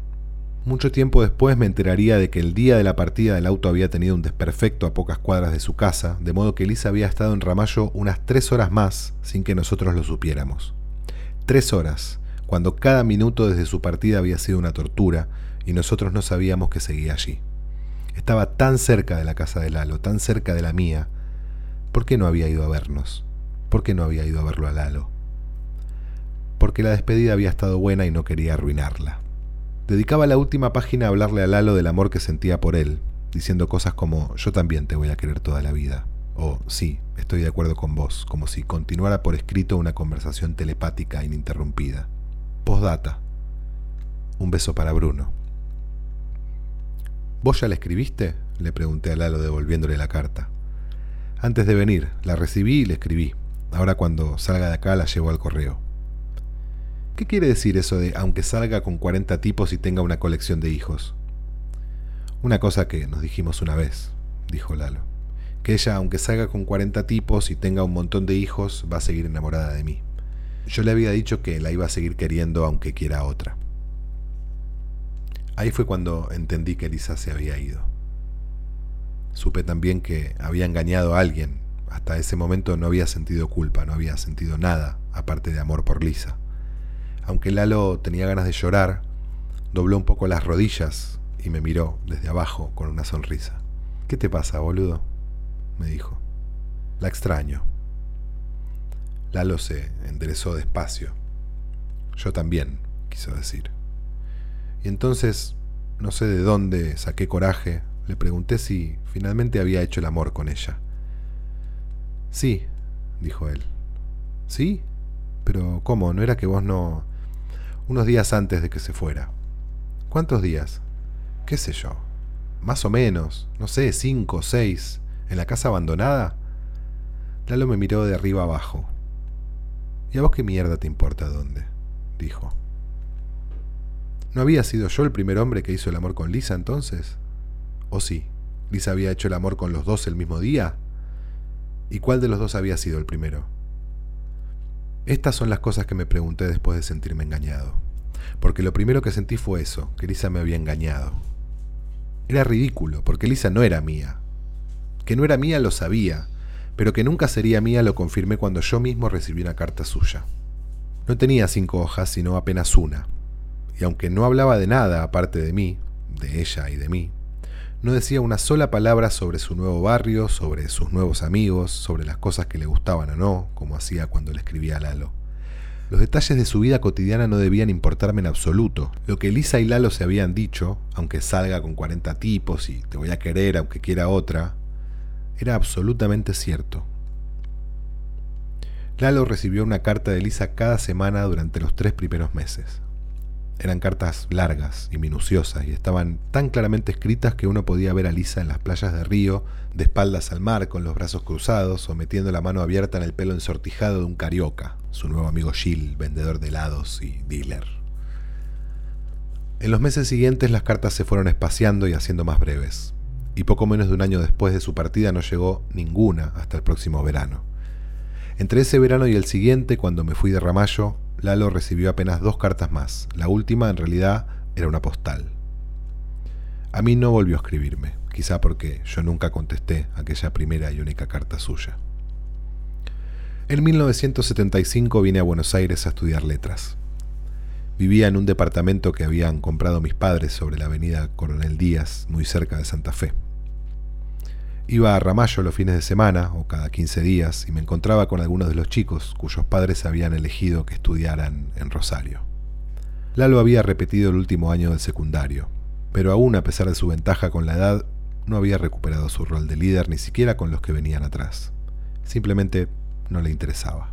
Mucho tiempo después me enteraría de que el día de la partida del auto había tenido un desperfecto a pocas cuadras de su casa, de modo que Elisa había estado en Ramallo unas tres horas más sin que nosotros lo supiéramos. Tres horas, cuando cada minuto desde su partida había sido una tortura, y nosotros no sabíamos que seguía allí. Estaba tan cerca de la casa de Lalo, tan cerca de la mía. ¿Por qué no había ido a vernos? ¿Por qué no había ido a verlo a Lalo? Porque la despedida había estado buena y no quería arruinarla. Dedicaba la última página a hablarle a Lalo del amor que sentía por él, diciendo cosas como yo también te voy a querer toda la vida, o sí, estoy de acuerdo con vos, como si continuara por escrito una conversación telepática ininterrumpida. Postdata. Un beso para Bruno. ¿Vos ya la escribiste? le pregunté a Lalo devolviéndole la carta. Antes de venir, la recibí y la escribí. Ahora cuando salga de acá la llevo al correo. ¿Qué quiere decir eso de aunque salga con 40 tipos y tenga una colección de hijos? Una cosa que nos dijimos una vez, dijo Lalo. Que ella, aunque salga con 40 tipos y tenga un montón de hijos, va a seguir enamorada de mí. Yo le había dicho que la iba a seguir queriendo aunque quiera otra. Ahí fue cuando entendí que Elisa se había ido. Supe también que había engañado a alguien. Hasta ese momento no había sentido culpa, no había sentido nada, aparte de amor por Lisa. Aunque Lalo tenía ganas de llorar, dobló un poco las rodillas y me miró desde abajo con una sonrisa. ¿Qué te pasa, boludo? me dijo. La extraño. Lalo se enderezó despacio. Yo también, quiso decir. Y entonces, no sé de dónde saqué coraje, le pregunté si finalmente había hecho el amor con ella. Sí, dijo él. ¿Sí? Pero ¿cómo? ¿No era que vos no... unos días antes de que se fuera? ¿Cuántos días? ¿Qué sé yo? Más o menos, no sé, cinco, o seis, en la casa abandonada. Lalo me miró de arriba abajo. ¿Y a vos qué mierda te importa dónde? dijo. ¿No había sido yo el primer hombre que hizo el amor con Lisa entonces? ¿O sí? ¿Lisa había hecho el amor con los dos el mismo día? ¿Y cuál de los dos había sido el primero? Estas son las cosas que me pregunté después de sentirme engañado. Porque lo primero que sentí fue eso, que Lisa me había engañado. Era ridículo, porque Lisa no era mía. Que no era mía lo sabía, pero que nunca sería mía lo confirmé cuando yo mismo recibí una carta suya. No tenía cinco hojas, sino apenas una y aunque no hablaba de nada aparte de mí, de ella y de mí, no decía una sola palabra sobre su nuevo barrio, sobre sus nuevos amigos, sobre las cosas que le gustaban o no, como hacía cuando le escribía a Lalo. Los detalles de su vida cotidiana no debían importarme en absoluto. Lo que Lisa y Lalo se habían dicho, aunque salga con 40 tipos y te voy a querer aunque quiera otra, era absolutamente cierto. Lalo recibió una carta de Lisa cada semana durante los tres primeros meses. Eran cartas largas y minuciosas y estaban tan claramente escritas que uno podía ver a Lisa en las playas de Río, de espaldas al mar, con los brazos cruzados o metiendo la mano abierta en el pelo ensortijado de un carioca, su nuevo amigo Gil, vendedor de helados y dealer. En los meses siguientes las cartas se fueron espaciando y haciendo más breves, y poco menos de un año después de su partida no llegó ninguna hasta el próximo verano. Entre ese verano y el siguiente, cuando me fui de Ramallo, Lalo recibió apenas dos cartas más. La última, en realidad, era una postal. A mí no volvió a escribirme, quizá porque yo nunca contesté aquella primera y única carta suya. En 1975 vine a Buenos Aires a estudiar letras. Vivía en un departamento que habían comprado mis padres sobre la avenida Coronel Díaz, muy cerca de Santa Fe. Iba a Ramallo los fines de semana o cada 15 días y me encontraba con algunos de los chicos cuyos padres habían elegido que estudiaran en Rosario. Lalo había repetido el último año del secundario, pero aún a pesar de su ventaja con la edad, no había recuperado su rol de líder ni siquiera con los que venían atrás. Simplemente no le interesaba.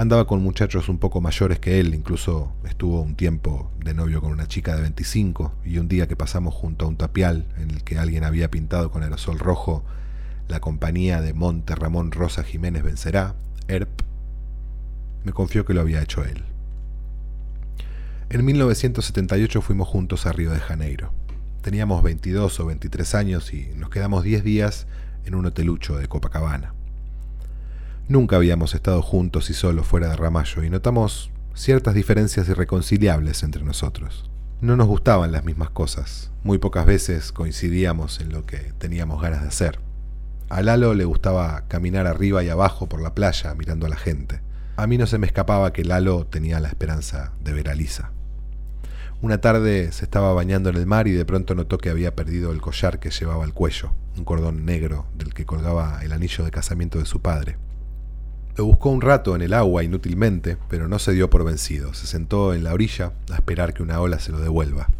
Andaba con muchachos un poco mayores que él, incluso estuvo un tiempo de novio con una chica de 25 y un día que pasamos junto a un tapial en el que alguien había pintado con aerosol rojo la compañía de Monte Ramón Rosa Jiménez vencerá, ERP, me confió que lo había hecho él. En 1978 fuimos juntos a Río de Janeiro. Teníamos 22 o 23 años y nos quedamos 10 días en un hotelucho de Copacabana. Nunca habíamos estado juntos y solos fuera de Ramallo y notamos ciertas diferencias irreconciliables entre nosotros. No nos gustaban las mismas cosas, muy pocas veces coincidíamos en lo que teníamos ganas de hacer. A Lalo le gustaba caminar arriba y abajo por la playa mirando a la gente. A mí no se me escapaba que Lalo tenía la esperanza de ver a Lisa. Una tarde se estaba bañando en el mar y de pronto notó que había perdido el collar que llevaba al cuello, un cordón negro del que colgaba el anillo de casamiento de su padre. Lo buscó un rato en el agua inútilmente, pero no se dio por vencido. Se sentó en la orilla a esperar que una ola se lo devuelva.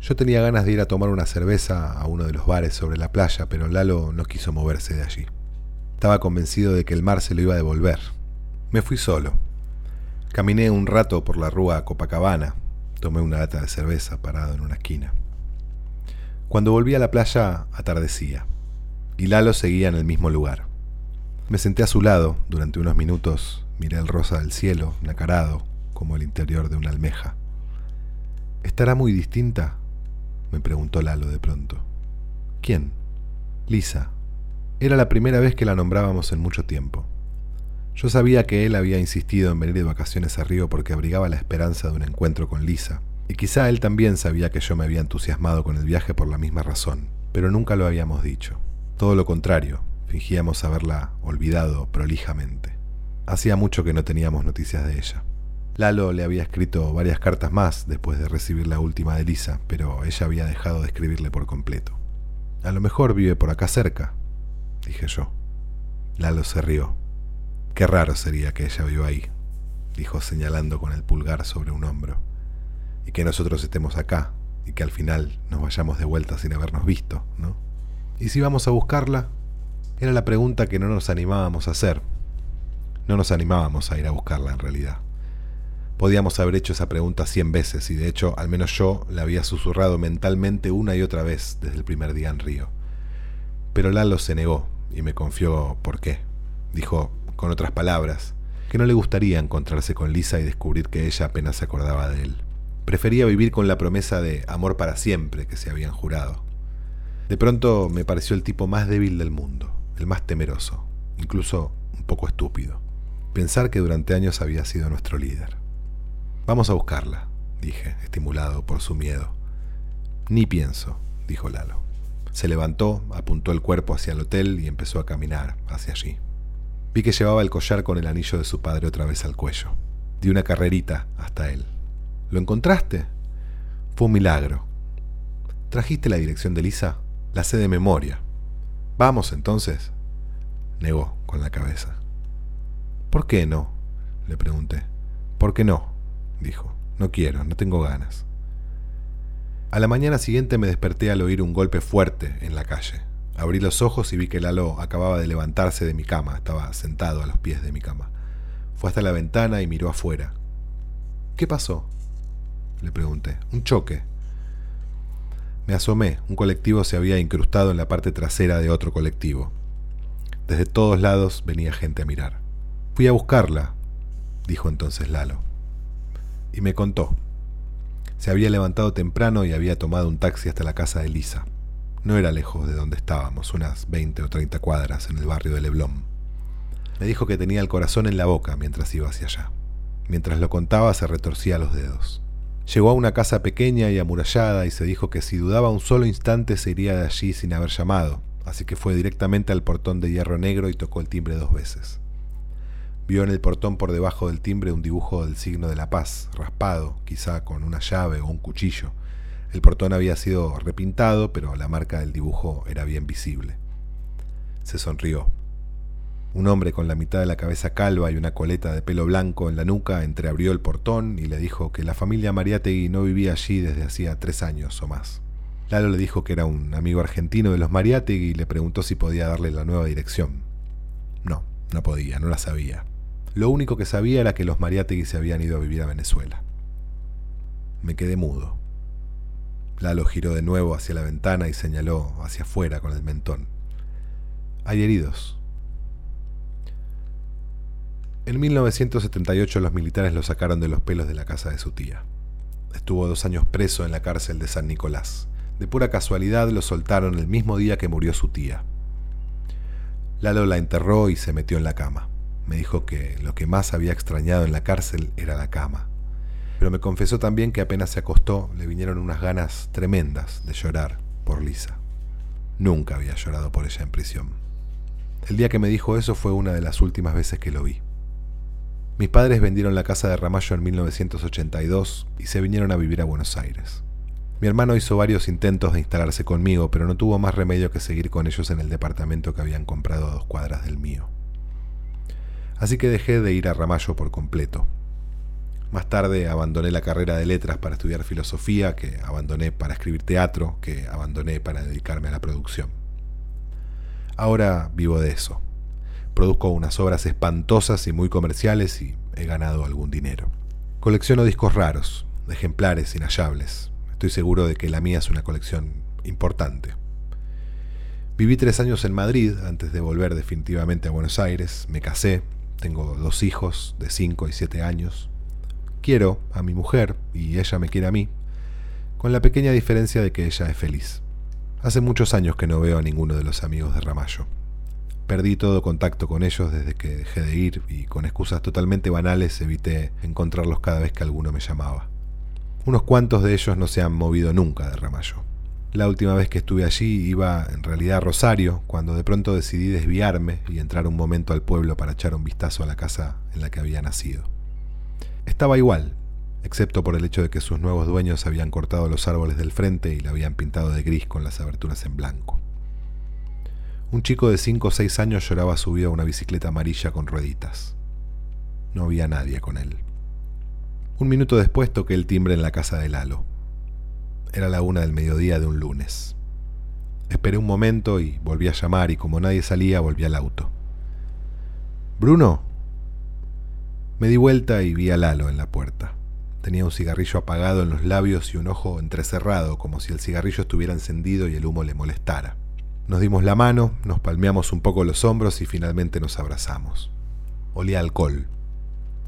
Yo tenía ganas de ir a tomar una cerveza a uno de los bares sobre la playa, pero Lalo no quiso moverse de allí. Estaba convencido de que el mar se lo iba a devolver. Me fui solo. Caminé un rato por la rúa Copacabana, Tomé una lata de cerveza parado en una esquina. Cuando volví a la playa atardecía, y Lalo seguía en el mismo lugar. Me senté a su lado durante unos minutos, miré el rosa del cielo, nacarado, como el interior de una almeja. ¿Estará muy distinta? me preguntó Lalo de pronto. ¿Quién? Lisa. Era la primera vez que la nombrábamos en mucho tiempo. Yo sabía que él había insistido en venir de vacaciones a Río porque abrigaba la esperanza de un encuentro con Lisa, y quizá él también sabía que yo me había entusiasmado con el viaje por la misma razón, pero nunca lo habíamos dicho. Todo lo contrario, fingíamos haberla olvidado prolijamente. Hacía mucho que no teníamos noticias de ella. Lalo le había escrito varias cartas más después de recibir la última de Lisa, pero ella había dejado de escribirle por completo. A lo mejor vive por acá cerca, dije yo. Lalo se rió. Qué raro sería que ella viva ahí, dijo señalando con el pulgar sobre un hombro, y que nosotros estemos acá, y que al final nos vayamos de vuelta sin habernos visto, ¿no? ¿Y si vamos a buscarla? Era la pregunta que no nos animábamos a hacer. No nos animábamos a ir a buscarla en realidad. Podíamos haber hecho esa pregunta cien veces y de hecho al menos yo la había susurrado mentalmente una y otra vez desde el primer día en Río. Pero Lalo se negó y me confió por qué. Dijo, con otras palabras, que no le gustaría encontrarse con Lisa y descubrir que ella apenas se acordaba de él. Prefería vivir con la promesa de amor para siempre que se habían jurado. De pronto me pareció el tipo más débil del mundo, el más temeroso, incluso un poco estúpido. Pensar que durante años había sido nuestro líder. Vamos a buscarla, dije, estimulado por su miedo. Ni pienso, dijo Lalo. Se levantó, apuntó el cuerpo hacia el hotel y empezó a caminar hacia allí. Vi que llevaba el collar con el anillo de su padre otra vez al cuello. Di una carrerita hasta él. ¿Lo encontraste? Fue un milagro. ¿Trajiste la dirección de Lisa? La sé de memoria. Vamos entonces. Negó con la cabeza. ¿Por qué no? Le pregunté. ¿Por qué no? dijo. No quiero, no tengo ganas. A la mañana siguiente me desperté al oír un golpe fuerte en la calle. Abrí los ojos y vi que Lalo acababa de levantarse de mi cama, estaba sentado a los pies de mi cama. Fue hasta la ventana y miró afuera. ¿Qué pasó? Le pregunté. Un choque. Me asomé. Un colectivo se había incrustado en la parte trasera de otro colectivo. Desde todos lados venía gente a mirar. Fui a buscarla, dijo entonces Lalo. Y me contó. Se había levantado temprano y había tomado un taxi hasta la casa de Lisa. No era lejos de donde estábamos, unas 20 o 30 cuadras en el barrio de Leblon. Me dijo que tenía el corazón en la boca mientras iba hacia allá. Mientras lo contaba se retorcía los dedos. Llegó a una casa pequeña y amurallada y se dijo que si dudaba un solo instante se iría de allí sin haber llamado, así que fue directamente al portón de hierro negro y tocó el timbre dos veces. Vio en el portón por debajo del timbre un dibujo del signo de la paz, raspado, quizá con una llave o un cuchillo, el portón había sido repintado, pero la marca del dibujo era bien visible. Se sonrió. Un hombre con la mitad de la cabeza calva y una coleta de pelo blanco en la nuca entreabrió el portón y le dijo que la familia Mariategui no vivía allí desde hacía tres años o más. Lalo le dijo que era un amigo argentino de los Mariategui y le preguntó si podía darle la nueva dirección. No, no podía, no la sabía. Lo único que sabía era que los Mariategui se habían ido a vivir a Venezuela. Me quedé mudo. Lalo giró de nuevo hacia la ventana y señaló hacia afuera con el mentón. Hay heridos. En 1978 los militares lo sacaron de los pelos de la casa de su tía. estuvo dos años preso en la cárcel de San Nicolás. De pura casualidad lo soltaron el mismo día que murió su tía. Lalo la enterró y se metió en la cama. Me dijo que lo que más había extrañado en la cárcel era la cama. Pero me confesó también que apenas se acostó le vinieron unas ganas tremendas de llorar por Lisa. Nunca había llorado por ella en prisión. El día que me dijo eso fue una de las últimas veces que lo vi. Mis padres vendieron la casa de Ramallo en 1982 y se vinieron a vivir a Buenos Aires. Mi hermano hizo varios intentos de instalarse conmigo, pero no tuvo más remedio que seguir con ellos en el departamento que habían comprado a dos cuadras del mío. Así que dejé de ir a Ramallo por completo. Más tarde abandoné la carrera de letras para estudiar filosofía, que abandoné para escribir teatro, que abandoné para dedicarme a la producción. Ahora vivo de eso. Produzco unas obras espantosas y muy comerciales y he ganado algún dinero. Colecciono discos raros, ejemplares inhallables, Estoy seguro de que la mía es una colección importante. Viví tres años en Madrid antes de volver definitivamente a Buenos Aires. Me casé, tengo dos hijos de cinco y siete años. Quiero a mi mujer y ella me quiere a mí, con la pequeña diferencia de que ella es feliz. Hace muchos años que no veo a ninguno de los amigos de Ramallo. Perdí todo contacto con ellos desde que dejé de ir y con excusas totalmente banales evité encontrarlos cada vez que alguno me llamaba. Unos cuantos de ellos no se han movido nunca de Ramallo. La última vez que estuve allí iba en realidad a Rosario, cuando de pronto decidí desviarme y entrar un momento al pueblo para echar un vistazo a la casa en la que había nacido. Estaba igual, excepto por el hecho de que sus nuevos dueños habían cortado los árboles del frente y la habían pintado de gris con las aberturas en blanco. Un chico de 5 o 6 años lloraba subido a una bicicleta amarilla con rueditas. No había nadie con él. Un minuto después toqué el timbre en la casa de Lalo. Era la una del mediodía de un lunes. Esperé un momento y volví a llamar y como nadie salía volví al auto. Bruno. Me di vuelta y vi a Lalo en la puerta. Tenía un cigarrillo apagado en los labios y un ojo entrecerrado, como si el cigarrillo estuviera encendido y el humo le molestara. Nos dimos la mano, nos palmeamos un poco los hombros y finalmente nos abrazamos. Olía alcohol.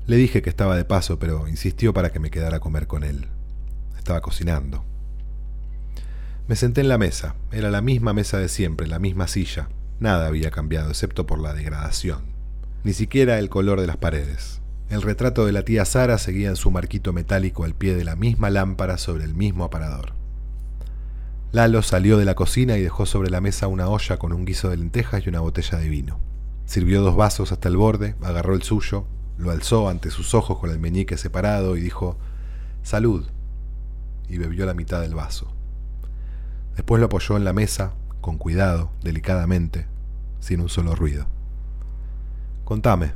Le dije que estaba de paso, pero insistió para que me quedara a comer con él. Estaba cocinando. Me senté en la mesa. Era la misma mesa de siempre, la misma silla. Nada había cambiado, excepto por la degradación. Ni siquiera el color de las paredes. El retrato de la tía Sara seguía en su marquito metálico al pie de la misma lámpara sobre el mismo aparador. Lalo salió de la cocina y dejó sobre la mesa una olla con un guiso de lentejas y una botella de vino. Sirvió dos vasos hasta el borde, agarró el suyo, lo alzó ante sus ojos con el meñique separado y dijo, Salud, y bebió la mitad del vaso. Después lo apoyó en la mesa, con cuidado, delicadamente, sin un solo ruido. Contame.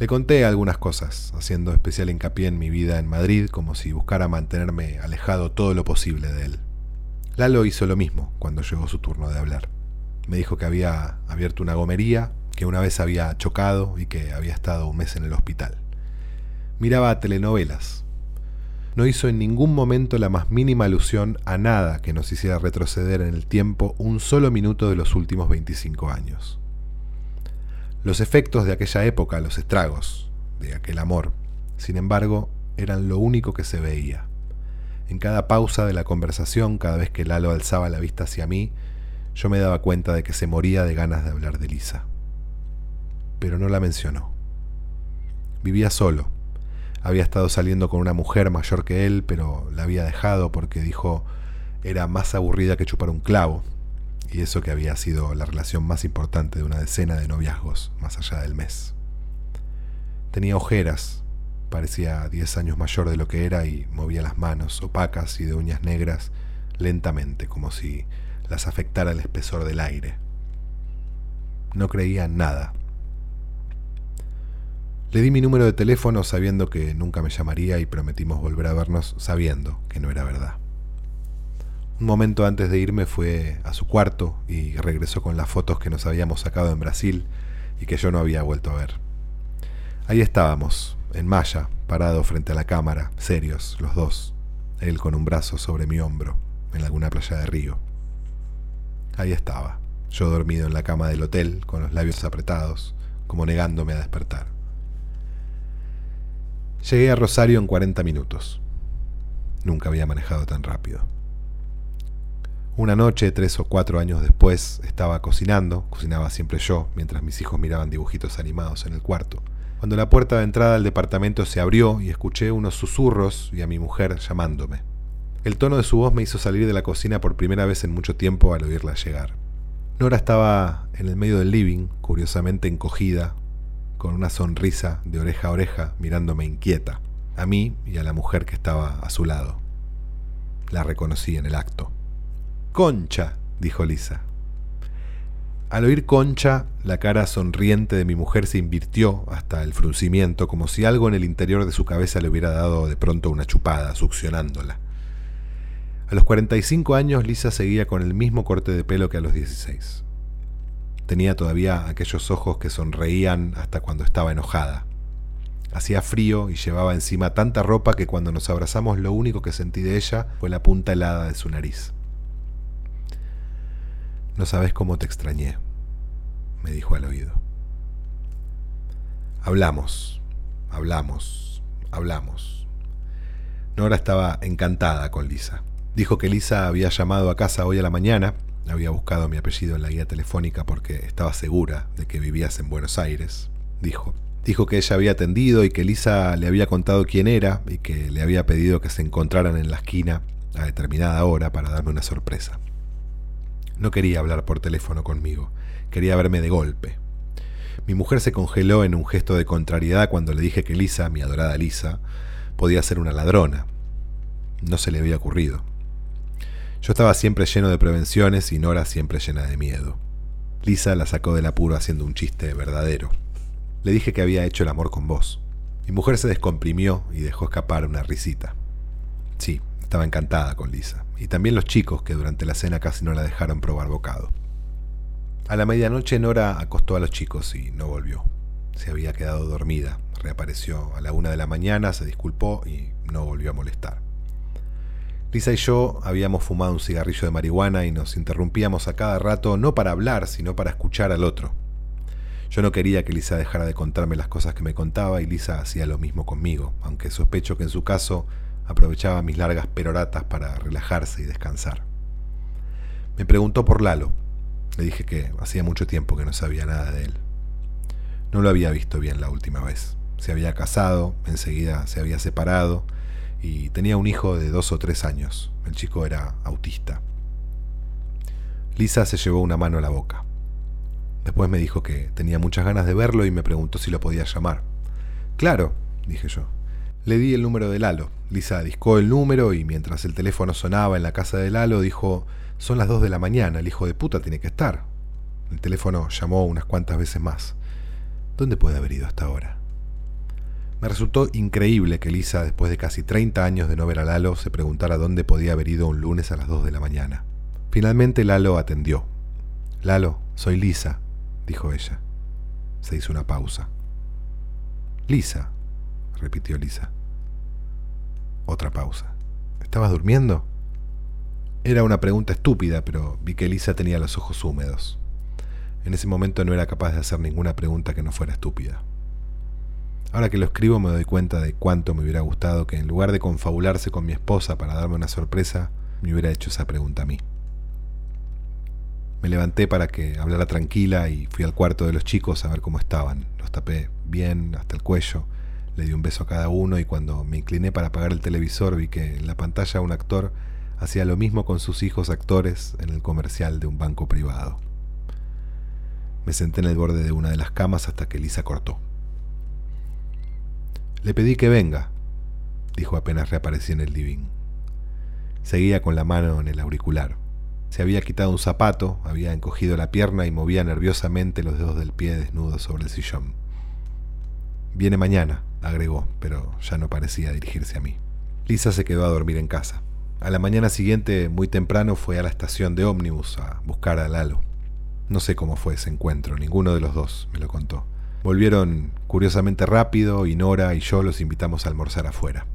Le conté algunas cosas, haciendo especial hincapié en mi vida en Madrid, como si buscara mantenerme alejado todo lo posible de él. Lalo hizo lo mismo cuando llegó su turno de hablar. Me dijo que había abierto una gomería que una vez había chocado y que había estado un mes en el hospital. Miraba telenovelas. No hizo en ningún momento la más mínima alusión a nada que nos hiciera retroceder en el tiempo un solo minuto de los últimos 25 años. Los efectos de aquella época, los estragos de aquel amor, sin embargo, eran lo único que se veía. En cada pausa de la conversación, cada vez que Lalo alzaba la vista hacia mí, yo me daba cuenta de que se moría de ganas de hablar de Lisa pero no la mencionó. Vivía solo. Había estado saliendo con una mujer mayor que él, pero la había dejado porque dijo era más aburrida que chupar un clavo, y eso que había sido la relación más importante de una decena de noviazgos más allá del mes. Tenía ojeras, parecía diez años mayor de lo que era y movía las manos opacas y de uñas negras lentamente, como si las afectara el espesor del aire. No creía en nada, le di mi número de teléfono sabiendo que nunca me llamaría y prometimos volver a vernos sabiendo que no era verdad. Un momento antes de irme fue a su cuarto y regresó con las fotos que nos habíamos sacado en Brasil y que yo no había vuelto a ver. Ahí estábamos, en malla, parado frente a la cámara, serios, los dos, él con un brazo sobre mi hombro, en alguna playa de río. Ahí estaba, yo dormido en la cama del hotel, con los labios apretados, como negándome a despertar. Llegué a Rosario en 40 minutos. Nunca había manejado tan rápido. Una noche, tres o cuatro años después, estaba cocinando, cocinaba siempre yo, mientras mis hijos miraban dibujitos animados en el cuarto, cuando la puerta de entrada del departamento se abrió y escuché unos susurros y a mi mujer llamándome. El tono de su voz me hizo salir de la cocina por primera vez en mucho tiempo al oírla llegar. Nora estaba en el medio del living, curiosamente encogida, con una sonrisa de oreja a oreja, mirándome inquieta, a mí y a la mujer que estaba a su lado. La reconocí en el acto. Concha, dijo Lisa. Al oír Concha, la cara sonriente de mi mujer se invirtió hasta el fruncimiento, como si algo en el interior de su cabeza le hubiera dado de pronto una chupada, succionándola. A los 45 años Lisa seguía con el mismo corte de pelo que a los 16. Tenía todavía aquellos ojos que sonreían hasta cuando estaba enojada. Hacía frío y llevaba encima tanta ropa que cuando nos abrazamos lo único que sentí de ella fue la punta helada de su nariz. No sabes cómo te extrañé, me dijo al oído. Hablamos, hablamos, hablamos. Nora estaba encantada con Lisa. Dijo que Lisa había llamado a casa hoy a la mañana, había buscado mi apellido en la guía telefónica porque estaba segura de que vivías en Buenos Aires, dijo. Dijo que ella había atendido y que Lisa le había contado quién era y que le había pedido que se encontraran en la esquina a determinada hora para darme una sorpresa. No quería hablar por teléfono conmigo, quería verme de golpe. Mi mujer se congeló en un gesto de contrariedad cuando le dije que Lisa, mi adorada Lisa, podía ser una ladrona. No se le había ocurrido. Yo estaba siempre lleno de prevenciones y Nora siempre llena de miedo. Lisa la sacó del apuro haciendo un chiste verdadero. Le dije que había hecho el amor con vos. Mi mujer se descomprimió y dejó escapar una risita. Sí, estaba encantada con Lisa, y también los chicos que durante la cena casi no la dejaron probar bocado. A la medianoche Nora acostó a los chicos y no volvió. Se había quedado dormida. Reapareció a la una de la mañana, se disculpó y no volvió a molestar. Lisa y yo habíamos fumado un cigarrillo de marihuana y nos interrumpíamos a cada rato no para hablar, sino para escuchar al otro. Yo no quería que Lisa dejara de contarme las cosas que me contaba y Lisa hacía lo mismo conmigo, aunque sospecho que en su caso aprovechaba mis largas peroratas para relajarse y descansar. Me preguntó por Lalo. Le dije que hacía mucho tiempo que no sabía nada de él. No lo había visto bien la última vez. Se había casado, enseguida se había separado y tenía un hijo de dos o tres años. El chico era autista. Lisa se llevó una mano a la boca. Después me dijo que tenía muchas ganas de verlo y me preguntó si lo podía llamar. Claro, dije yo. Le di el número de Lalo. Lisa discó el número y mientras el teléfono sonaba en la casa de Lalo dijo, son las dos de la mañana, el hijo de puta tiene que estar. El teléfono llamó unas cuantas veces más. ¿Dónde puede haber ido hasta ahora? Me resultó increíble que Lisa, después de casi 30 años de no ver a Lalo, se preguntara dónde podía haber ido un lunes a las 2 de la mañana. Finalmente Lalo atendió. Lalo, soy Lisa, dijo ella. Se hizo una pausa. Lisa, repitió Lisa. Otra pausa. ¿Estabas durmiendo? Era una pregunta estúpida, pero vi que Lisa tenía los ojos húmedos. En ese momento no era capaz de hacer ninguna pregunta que no fuera estúpida. Ahora que lo escribo me doy cuenta de cuánto me hubiera gustado que en lugar de confabularse con mi esposa para darme una sorpresa, me hubiera hecho esa pregunta a mí. Me levanté para que hablara tranquila y fui al cuarto de los chicos a ver cómo estaban. Los tapé bien hasta el cuello le di un beso a cada uno y cuando me incliné para apagar el televisor vi que en la pantalla un actor hacía lo mismo con sus hijos actores en el comercial de un banco privado. Me senté en el borde de una de las camas hasta que Lisa cortó. Le pedí que venga, dijo apenas reaparecí en el living. Seguía con la mano en el auricular. Se había quitado un zapato, había encogido la pierna y movía nerviosamente los dedos del pie desnudos sobre el sillón. Viene mañana, agregó, pero ya no parecía dirigirse a mí. Lisa se quedó a dormir en casa. A la mañana siguiente, muy temprano, fue a la estación de ómnibus a buscar a Lalo. No sé cómo fue ese encuentro, ninguno de los dos me lo contó. Volvieron curiosamente rápido y Nora y yo los invitamos a almorzar afuera.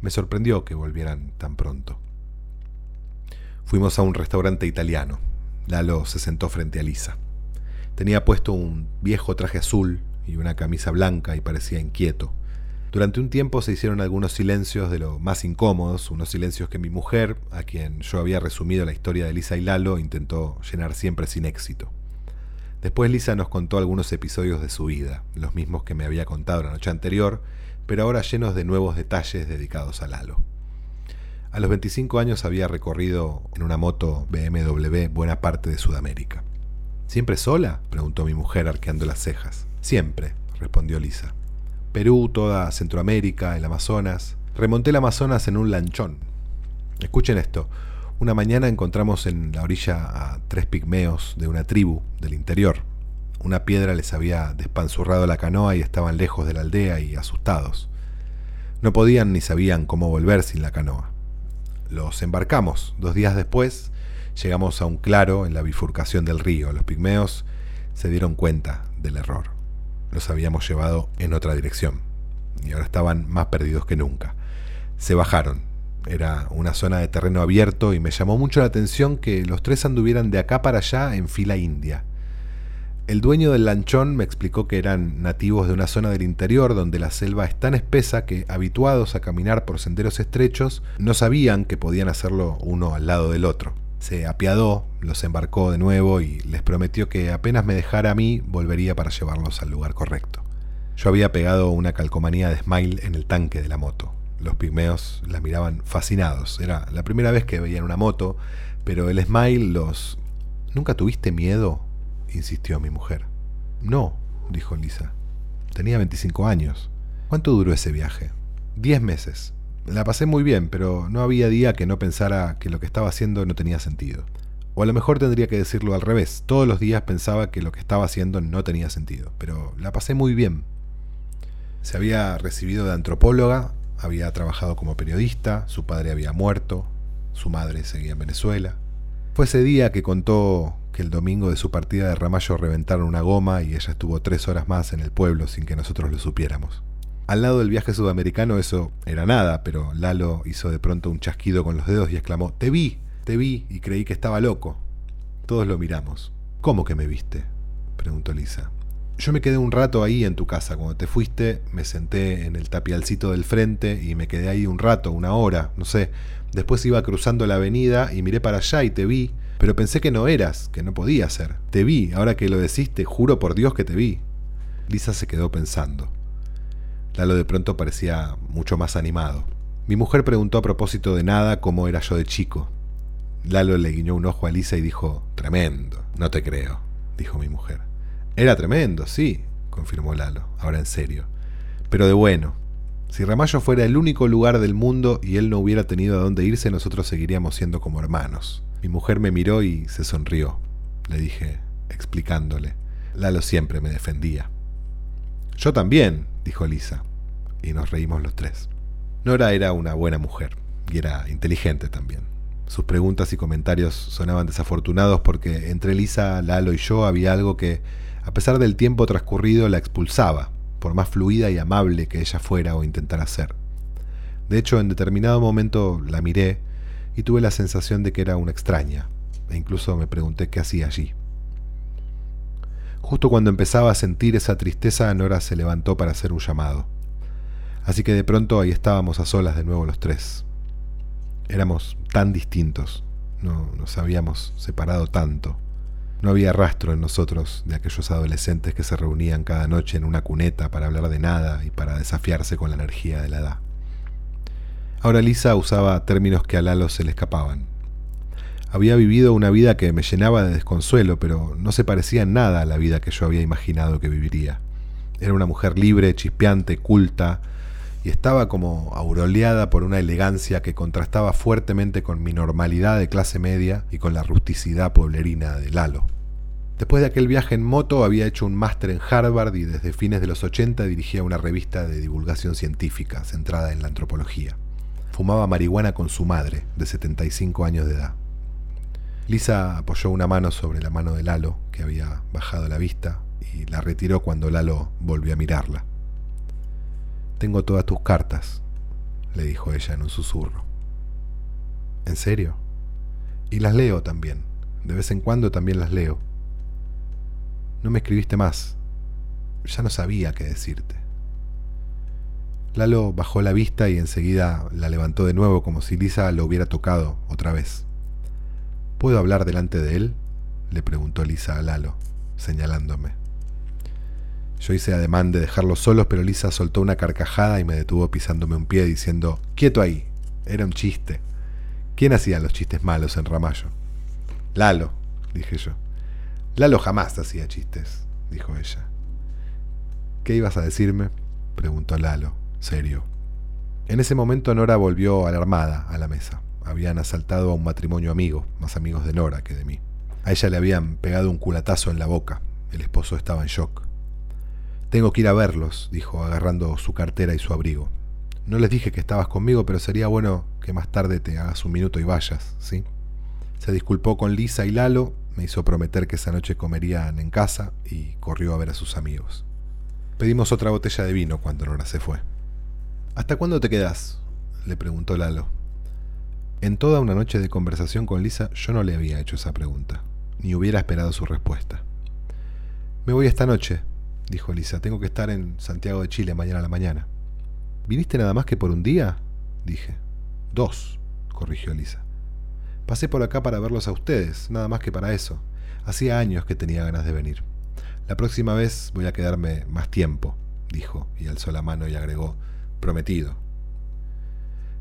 Me sorprendió que volvieran tan pronto. Fuimos a un restaurante italiano. Lalo se sentó frente a Lisa. Tenía puesto un viejo traje azul y una camisa blanca y parecía inquieto. Durante un tiempo se hicieron algunos silencios de lo más incómodos, unos silencios que mi mujer, a quien yo había resumido la historia de Lisa y Lalo, intentó llenar siempre sin éxito. Después Lisa nos contó algunos episodios de su vida, los mismos que me había contado la noche anterior, pero ahora llenos de nuevos detalles dedicados a Lalo. A los 25 años había recorrido en una moto BMW buena parte de Sudamérica. ¿Siempre sola? preguntó mi mujer arqueando las cejas. Siempre, respondió Lisa. Perú, toda Centroamérica, el Amazonas. Remonté el Amazonas en un lanchón. Escuchen esto. Una mañana encontramos en la orilla a tres pigmeos de una tribu del interior. Una piedra les había despanzurrado la canoa y estaban lejos de la aldea y asustados. No podían ni sabían cómo volver sin la canoa. Los embarcamos. Dos días después llegamos a un claro en la bifurcación del río. Los pigmeos se dieron cuenta del error los habíamos llevado en otra dirección y ahora estaban más perdidos que nunca. Se bajaron. Era una zona de terreno abierto y me llamó mucho la atención que los tres anduvieran de acá para allá en fila india. El dueño del lanchón me explicó que eran nativos de una zona del interior donde la selva es tan espesa que, habituados a caminar por senderos estrechos, no sabían que podían hacerlo uno al lado del otro se apiadó, los embarcó de nuevo y les prometió que apenas me dejara a mí volvería para llevarlos al lugar correcto. Yo había pegado una calcomanía de Smile en el tanque de la moto. Los pigmeos la miraban fascinados. Era la primera vez que veían una moto, pero el Smile los... ¿Nunca tuviste miedo? insistió mi mujer. No, dijo Lisa. Tenía 25 años. ¿Cuánto duró ese viaje? Diez meses. La pasé muy bien, pero no había día que no pensara que lo que estaba haciendo no tenía sentido. O a lo mejor tendría que decirlo al revés. Todos los días pensaba que lo que estaba haciendo no tenía sentido, pero la pasé muy bien. Se había recibido de antropóloga, había trabajado como periodista, su padre había muerto, su madre seguía en Venezuela. Fue ese día que contó que el domingo de su partida de Ramallo reventaron una goma y ella estuvo tres horas más en el pueblo sin que nosotros lo supiéramos. Al lado del viaje sudamericano eso era nada, pero Lalo hizo de pronto un chasquido con los dedos y exclamó, Te vi, te vi, y creí que estaba loco. Todos lo miramos. ¿Cómo que me viste? preguntó Lisa. Yo me quedé un rato ahí en tu casa. Cuando te fuiste, me senté en el tapialcito del frente y me quedé ahí un rato, una hora, no sé. Después iba cruzando la avenida y miré para allá y te vi, pero pensé que no eras, que no podía ser. Te vi, ahora que lo decís, te juro por Dios que te vi. Lisa se quedó pensando. Lalo de pronto parecía mucho más animado. Mi mujer preguntó a propósito de nada cómo era yo de chico. Lalo le guiñó un ojo a Lisa y dijo, tremendo, no te creo, dijo mi mujer. Era tremendo, sí, confirmó Lalo, ahora en serio. Pero de bueno. Si Ramallo fuera el único lugar del mundo y él no hubiera tenido a dónde irse, nosotros seguiríamos siendo como hermanos. Mi mujer me miró y se sonrió. Le dije, explicándole. Lalo siempre me defendía. Yo también, dijo Lisa y nos reímos los tres. Nora era una buena mujer y era inteligente también. Sus preguntas y comentarios sonaban desafortunados porque entre Lisa, Lalo y yo había algo que, a pesar del tiempo transcurrido, la expulsaba, por más fluida y amable que ella fuera o intentara ser. De hecho, en determinado momento la miré y tuve la sensación de que era una extraña, e incluso me pregunté qué hacía allí. Justo cuando empezaba a sentir esa tristeza, Nora se levantó para hacer un llamado. Así que de pronto ahí estábamos a solas de nuevo los tres. Éramos tan distintos, no nos habíamos separado tanto. No había rastro en nosotros de aquellos adolescentes que se reunían cada noche en una cuneta para hablar de nada y para desafiarse con la energía de la edad. Ahora Lisa usaba términos que a Lalo se le escapaban. Había vivido una vida que me llenaba de desconsuelo, pero no se parecía en nada a la vida que yo había imaginado que viviría. Era una mujer libre, chispeante, culta, y estaba como auroleada por una elegancia que contrastaba fuertemente con mi normalidad de clase media y con la rusticidad pueblerina de Lalo. Después de aquel viaje en moto había hecho un máster en Harvard y desde fines de los 80 dirigía una revista de divulgación científica centrada en la antropología. Fumaba marihuana con su madre, de 75 años de edad. Lisa apoyó una mano sobre la mano de Lalo, que había bajado la vista, y la retiró cuando Lalo volvió a mirarla. Tengo todas tus cartas, le dijo ella en un susurro. ¿En serio? Y las leo también. De vez en cuando también las leo. No me escribiste más. Ya no sabía qué decirte. Lalo bajó la vista y enseguida la levantó de nuevo como si Lisa lo hubiera tocado otra vez. ¿Puedo hablar delante de él? le preguntó Lisa a Lalo, señalándome. Yo hice ademán de dejarlos solos, pero Lisa soltó una carcajada y me detuvo pisándome un pie diciendo, Quieto ahí. Era un chiste. ¿Quién hacía los chistes malos en Ramallo? Lalo, dije yo. Lalo jamás hacía chistes, dijo ella. ¿Qué ibas a decirme? preguntó Lalo, serio. En ese momento Nora volvió alarmada a la mesa. Habían asaltado a un matrimonio amigo, más amigos de Nora que de mí. A ella le habían pegado un culatazo en la boca. El esposo estaba en shock. Tengo que ir a verlos, dijo, agarrando su cartera y su abrigo. No les dije que estabas conmigo, pero sería bueno que más tarde te hagas un minuto y vayas, ¿sí? Se disculpó con Lisa y Lalo, me hizo prometer que esa noche comerían en casa y corrió a ver a sus amigos. Pedimos otra botella de vino cuando Nora se fue. ¿Hasta cuándo te quedas? le preguntó Lalo. En toda una noche de conversación con Lisa yo no le había hecho esa pregunta, ni hubiera esperado su respuesta. Me voy esta noche, dijo Lisa. Tengo que estar en Santiago de Chile mañana a la mañana. ¿Viniste nada más que por un día? dije. Dos, corrigió Lisa. Pasé por acá para verlos a ustedes, nada más que para eso. Hacía años que tenía ganas de venir. La próxima vez voy a quedarme más tiempo, dijo, y alzó la mano y agregó, prometido.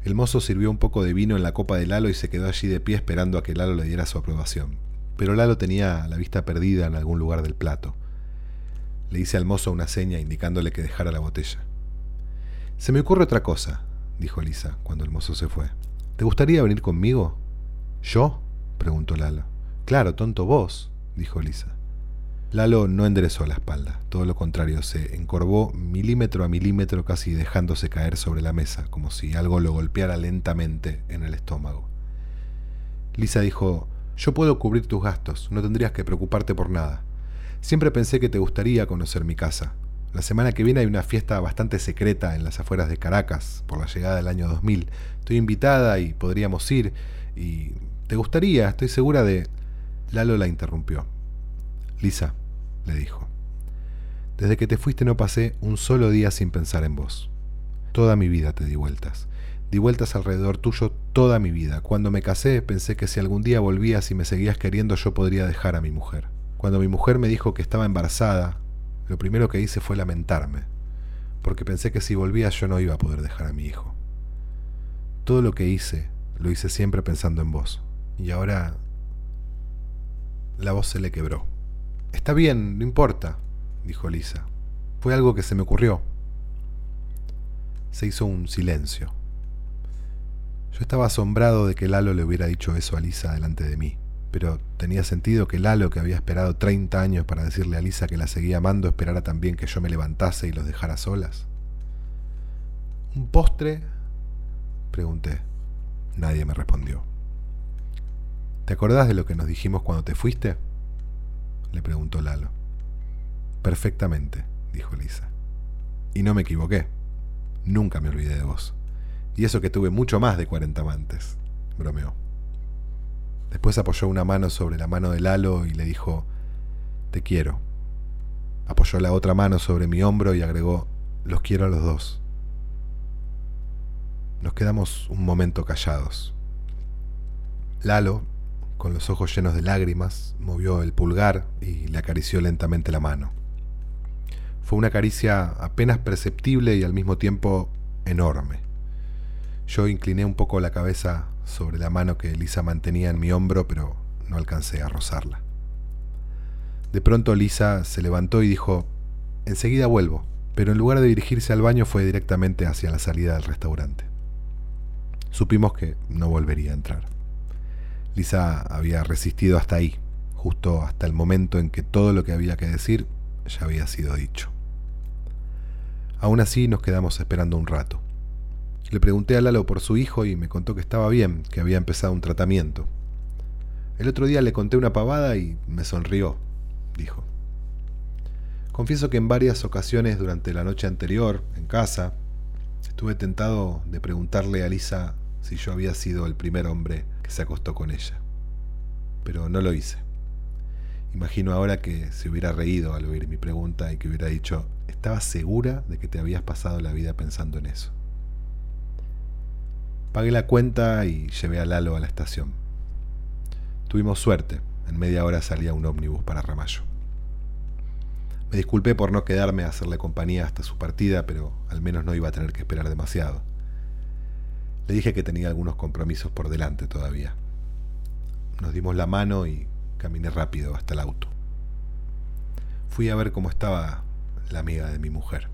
El mozo sirvió un poco de vino en la copa de Lalo y se quedó allí de pie esperando a que Lalo le diera su aprobación. Pero Lalo tenía la vista perdida en algún lugar del plato. Le hice al mozo una seña indicándole que dejara la botella. Se me ocurre otra cosa, dijo Lisa cuando el mozo se fue. ¿Te gustaría venir conmigo? ¿Yo? preguntó Lalo. Claro, tonto vos, dijo Lisa. Lalo no enderezó la espalda, todo lo contrario, se encorvó milímetro a milímetro casi dejándose caer sobre la mesa, como si algo lo golpeara lentamente en el estómago. Lisa dijo, yo puedo cubrir tus gastos, no tendrías que preocuparte por nada. Siempre pensé que te gustaría conocer mi casa. La semana que viene hay una fiesta bastante secreta en las afueras de Caracas, por la llegada del año 2000. Estoy invitada y podríamos ir. Y te gustaría, estoy segura de... Lalo la interrumpió. Lisa, le dijo, desde que te fuiste no pasé un solo día sin pensar en vos. Toda mi vida te di vueltas. Di vueltas alrededor tuyo toda mi vida. Cuando me casé pensé que si algún día volvías y me seguías queriendo yo podría dejar a mi mujer. Cuando mi mujer me dijo que estaba embarazada, lo primero que hice fue lamentarme, porque pensé que si volvía yo no iba a poder dejar a mi hijo. Todo lo que hice, lo hice siempre pensando en vos. Y ahora la voz se le quebró. Está bien, no importa, dijo Lisa. Fue algo que se me ocurrió. Se hizo un silencio. Yo estaba asombrado de que Lalo le hubiera dicho eso a Lisa delante de mí pero tenía sentido que Lalo, que había esperado 30 años para decirle a Lisa que la seguía amando, esperara también que yo me levantase y los dejara solas. ¿Un postre? pregunté. Nadie me respondió. ¿Te acordás de lo que nos dijimos cuando te fuiste? le preguntó Lalo. Perfectamente, dijo Lisa. Y no me equivoqué. Nunca me olvidé de vos. Y eso que tuve mucho más de 40 amantes, bromeó. Después apoyó una mano sobre la mano de Lalo y le dijo, Te quiero. Apoyó la otra mano sobre mi hombro y agregó, Los quiero a los dos. Nos quedamos un momento callados. Lalo, con los ojos llenos de lágrimas, movió el pulgar y le acarició lentamente la mano. Fue una caricia apenas perceptible y al mismo tiempo enorme. Yo incliné un poco la cabeza sobre la mano que Lisa mantenía en mi hombro, pero no alcancé a rozarla. De pronto Lisa se levantó y dijo, enseguida vuelvo, pero en lugar de dirigirse al baño fue directamente hacia la salida del restaurante. Supimos que no volvería a entrar. Lisa había resistido hasta ahí, justo hasta el momento en que todo lo que había que decir ya había sido dicho. Aún así nos quedamos esperando un rato. Le pregunté a Lalo por su hijo y me contó que estaba bien, que había empezado un tratamiento. El otro día le conté una pavada y me sonrió, dijo. Confieso que en varias ocasiones durante la noche anterior, en casa, estuve tentado de preguntarle a Lisa si yo había sido el primer hombre que se acostó con ella. Pero no lo hice. Imagino ahora que se hubiera reído al oír mi pregunta y que hubiera dicho, estaba segura de que te habías pasado la vida pensando en eso. Pagué la cuenta y llevé a Lalo a la estación. Tuvimos suerte, en media hora salía un ómnibus para Ramallo. Me disculpé por no quedarme a hacerle compañía hasta su partida, pero al menos no iba a tener que esperar demasiado. Le dije que tenía algunos compromisos por delante todavía. Nos dimos la mano y caminé rápido hasta el auto. Fui a ver cómo estaba la amiga de mi mujer.